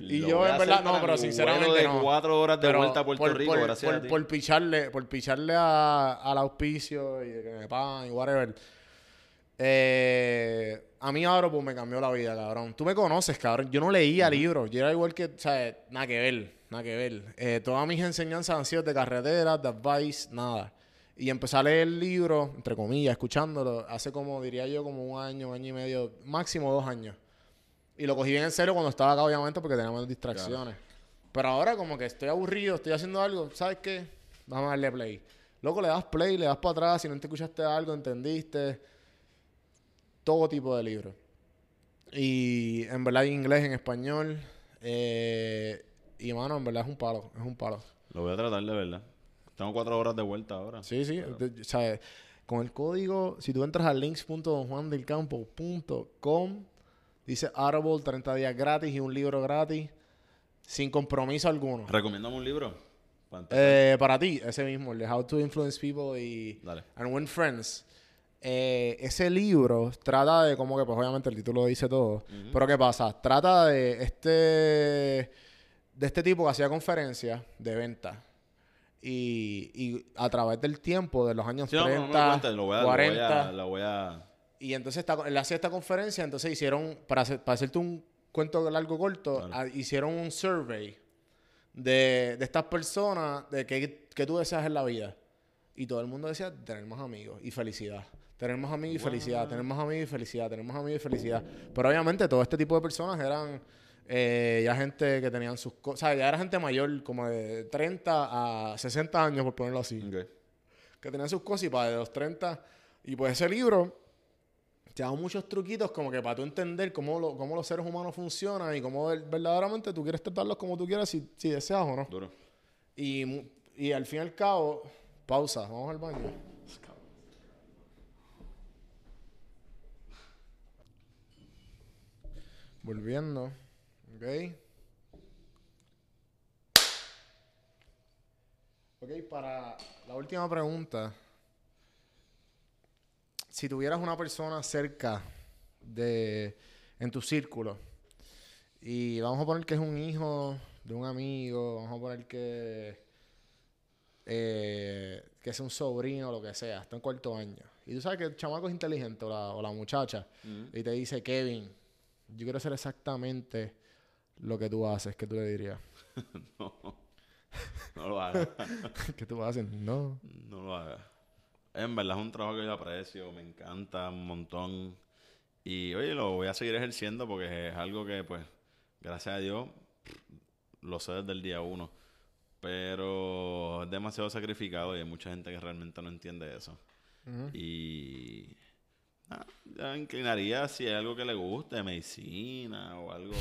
Y Lo yo, en verdad, no, pero sinceramente de no. cuatro horas de Pero vuelta a Puerto por, Rico, por- gracias por- a ti. por picharle, por picharle a, al auspicio y que me pagan y whatever. Eh, a mí Audible me cambió la vida, cabrón. Tú me conoces, cabrón. Yo no leía libros. Yo era igual que, o sea, nada que ver, nada que ver. Eh, todas mis enseñanzas han sido de carretera, de advice, nada. Y empecé a leer libros, entre comillas, escuchándolo, hace como, diría yo, como un año, un año y medio, máximo dos años. Y lo cogí bien en serio cuando estaba acá, obviamente, porque teníamos distracciones. Pero ahora como que estoy aburrido, estoy haciendo algo, ¿sabes qué? Vamos a darle play. Loco, le das play, le das para atrás, si no te escuchaste algo, entendiste. Todo tipo de libros. Y en verdad en inglés, en español. eh, y mano, en verdad es un palo, es un palo. Lo voy a tratar de verdad. Tengo cuatro horas de vuelta ahora. Sí, sí. o sea, con el código, si tú entras a links.donjuandelcampo.com, dice Audible 30 días gratis y un libro gratis, sin compromiso alguno. ¿Recomiéndame un libro? Eh, para ti, ese mismo, el de How to Influence People y Dale. and Win Friends. eh, ese libro trata de, como que, pues obviamente el título dice todo, pero ¿qué pasa? Trata de este, de este tipo que hacía conferencias de venta. Y, y a través del tiempo, de los años Sí, no, no, 30, no me cuentes, lo voy a, lo voy a- 40, la voy a... y entonces está, él hacía esta conferencia, entonces hicieron, para, hacer- para hacerte un cuento largo corto, Claro. ah, hicieron un survey de, de estas personas, de qué, qué tú deseas en la vida. Y todo el mundo decía tener más amigos y felicidad. Tener más amigos y felicidad, tener más amigos y felicidad, tener más amigos y felicidad. Pero obviamente todo este tipo de personas eran eh, ya gente que tenían sus cosas, o ya era gente mayor, como de 30 a 60 años, por ponerlo así Ok. que tenían sus cosas y para de los 30. Y pues ese libro te da muchos truquitos como que para tú entender cómo, lo- cómo los seres humanos funcionan y cómo ver- verdaderamente tú quieres tratarlos como tú quieras si, si deseas o no. Duro. Y, y al fin y al cabo, pausa, vamos al baño. Volviendo, ok. Ok, para la última pregunta. Si tuvieras una persona cerca de en tu círculo y vamos a poner que es un hijo de un amigo, vamos a poner que eh, que es un sobrino o lo que sea, está en cuarto año. Y tú sabes que el chamaco es inteligente o la, o la muchacha y te dice, Kevin, yo quiero hacer exactamente lo que tú haces, ¿qué tú le dirías? No. No lo hagas. ¿Qué tú haces? No. No lo hagas. En verdad es un trabajo que yo aprecio, me encanta un montón. Y oye, lo voy a seguir ejerciendo porque es algo que, pues, gracias a Dios, lo sé desde el día uno. Pero es demasiado sacrificado y hay mucha gente que realmente no entiende eso. Y ah, ya inclinaría si hay algo que le guste, medicina o algo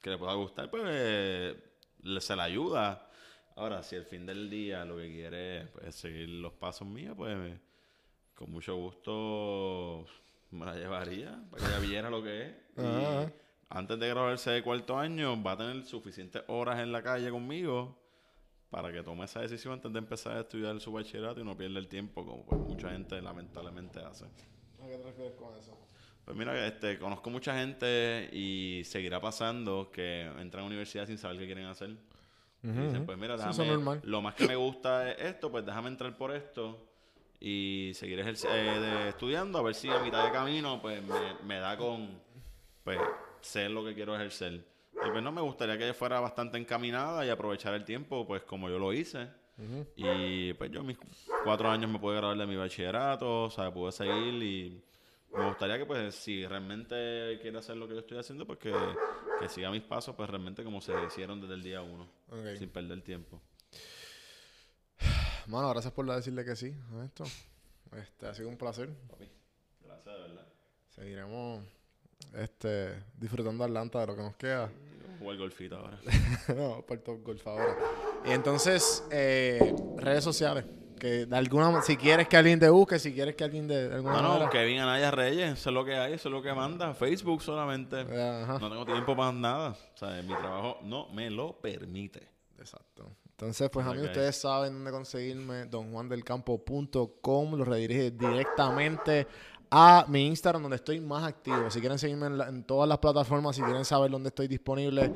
que le pueda gustar, pues eh, le- se le ayuda. Ahora, si al fin del día lo que quiere es pues, seguir los pasos míos, pues con mucho gusto me la llevaría para que ella viera lo que es. Y Ajá. antes de graduarse de cuarto año, va a tener suficientes horas en la calle conmigo para que tome esa decisión antes de empezar a estudiar su bachillerato y no pierda el tiempo, como pues, mucha gente lamentablemente hace. ¿A qué te refieres con eso? Pues mira, este, conozco mucha gente y seguirá pasando que entran a la universidad sin saber qué quieren hacer. Y dicen, pues mira, déjame, lo más que me gusta es esto, pues déjame entrar por esto y seguir eh, de- estudiando a ver si a mitad de camino pues me, me da con pues ser lo que quiero ejercer. Y pues no, me gustaría que fuera bastante encaminada y aprovechar el tiempo pues como yo lo hice. Y pues yo mis cuatro años me pude graduar de mi bachillerato, o sea, pude seguir y me gustaría que pues si realmente quiere hacer lo que yo estoy haciendo, pues que, que siga mis pasos pues realmente como se hicieron desde el día uno, Ok. sin perder tiempo. Mano, gracias por decirle que sí a esto. Este, ha sido un placer. Papi, gracias de verdad. Seguiremos este, disfrutando Atlanta de lo que nos queda. Jugar golfito ahora. no, por Top Golf ahora. Y entonces, eh, redes sociales. Que de alguna si quieres que alguien te busque, si quieres que alguien de, de alguna No, no, manera. Kevin Anaya Reyes, eso es lo que hay, eso es lo que manda. Facebook solamente. Ajá. No tengo tiempo para nada. O sea, mi trabajo no me lo permite. Exacto. Entonces, pues a mí ustedes saben dónde conseguirme, donjuandelcampo.com, lo redirige directamente a mi Instagram donde estoy más activo. Si quieren seguirme en, la- en todas las plataformas, si quieren saber dónde estoy disponible,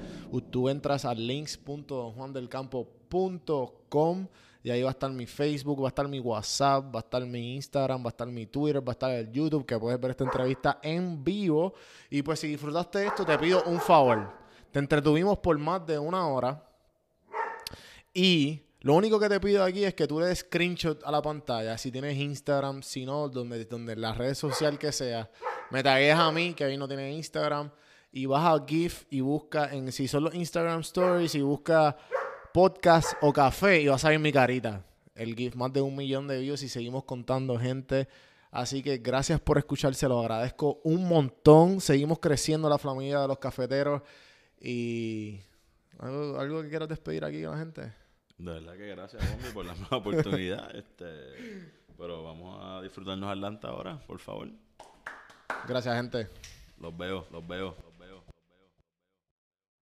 tú entras a links.donjuandelcampo.com y ahí va a estar mi Facebook, va a estar mi WhatsApp, va a estar mi Instagram, va a estar mi Twitter, va a estar el YouTube, que puedes ver esta entrevista en vivo. Y pues si disfrutaste esto, te pido un favor. Te entretuvimos por más de una hora. Y lo único que te pido aquí es que tú le des screenshot a la pantalla. Si tienes Instagram, si no, donde, donde la red social que sea. Me tagues a mí, que hoy no tiene Instagram. Y vas a GIF y busca en si son los Instagram Stories y busca podcast o café y vas a ver mi carita. El GIF, más de un millón de views y seguimos contando gente. Así que gracias por escuchar, se lo agradezco un montón. Seguimos creciendo la familia de los cafeteros. Y algo, algo que quieras despedir aquí a la gente. De verdad que gracias, Bombi, por la nueva oportunidad. Este, pero vamos a disfrutarnos Atlanta ahora, por favor. Gracias, gente. Los veo, los veo.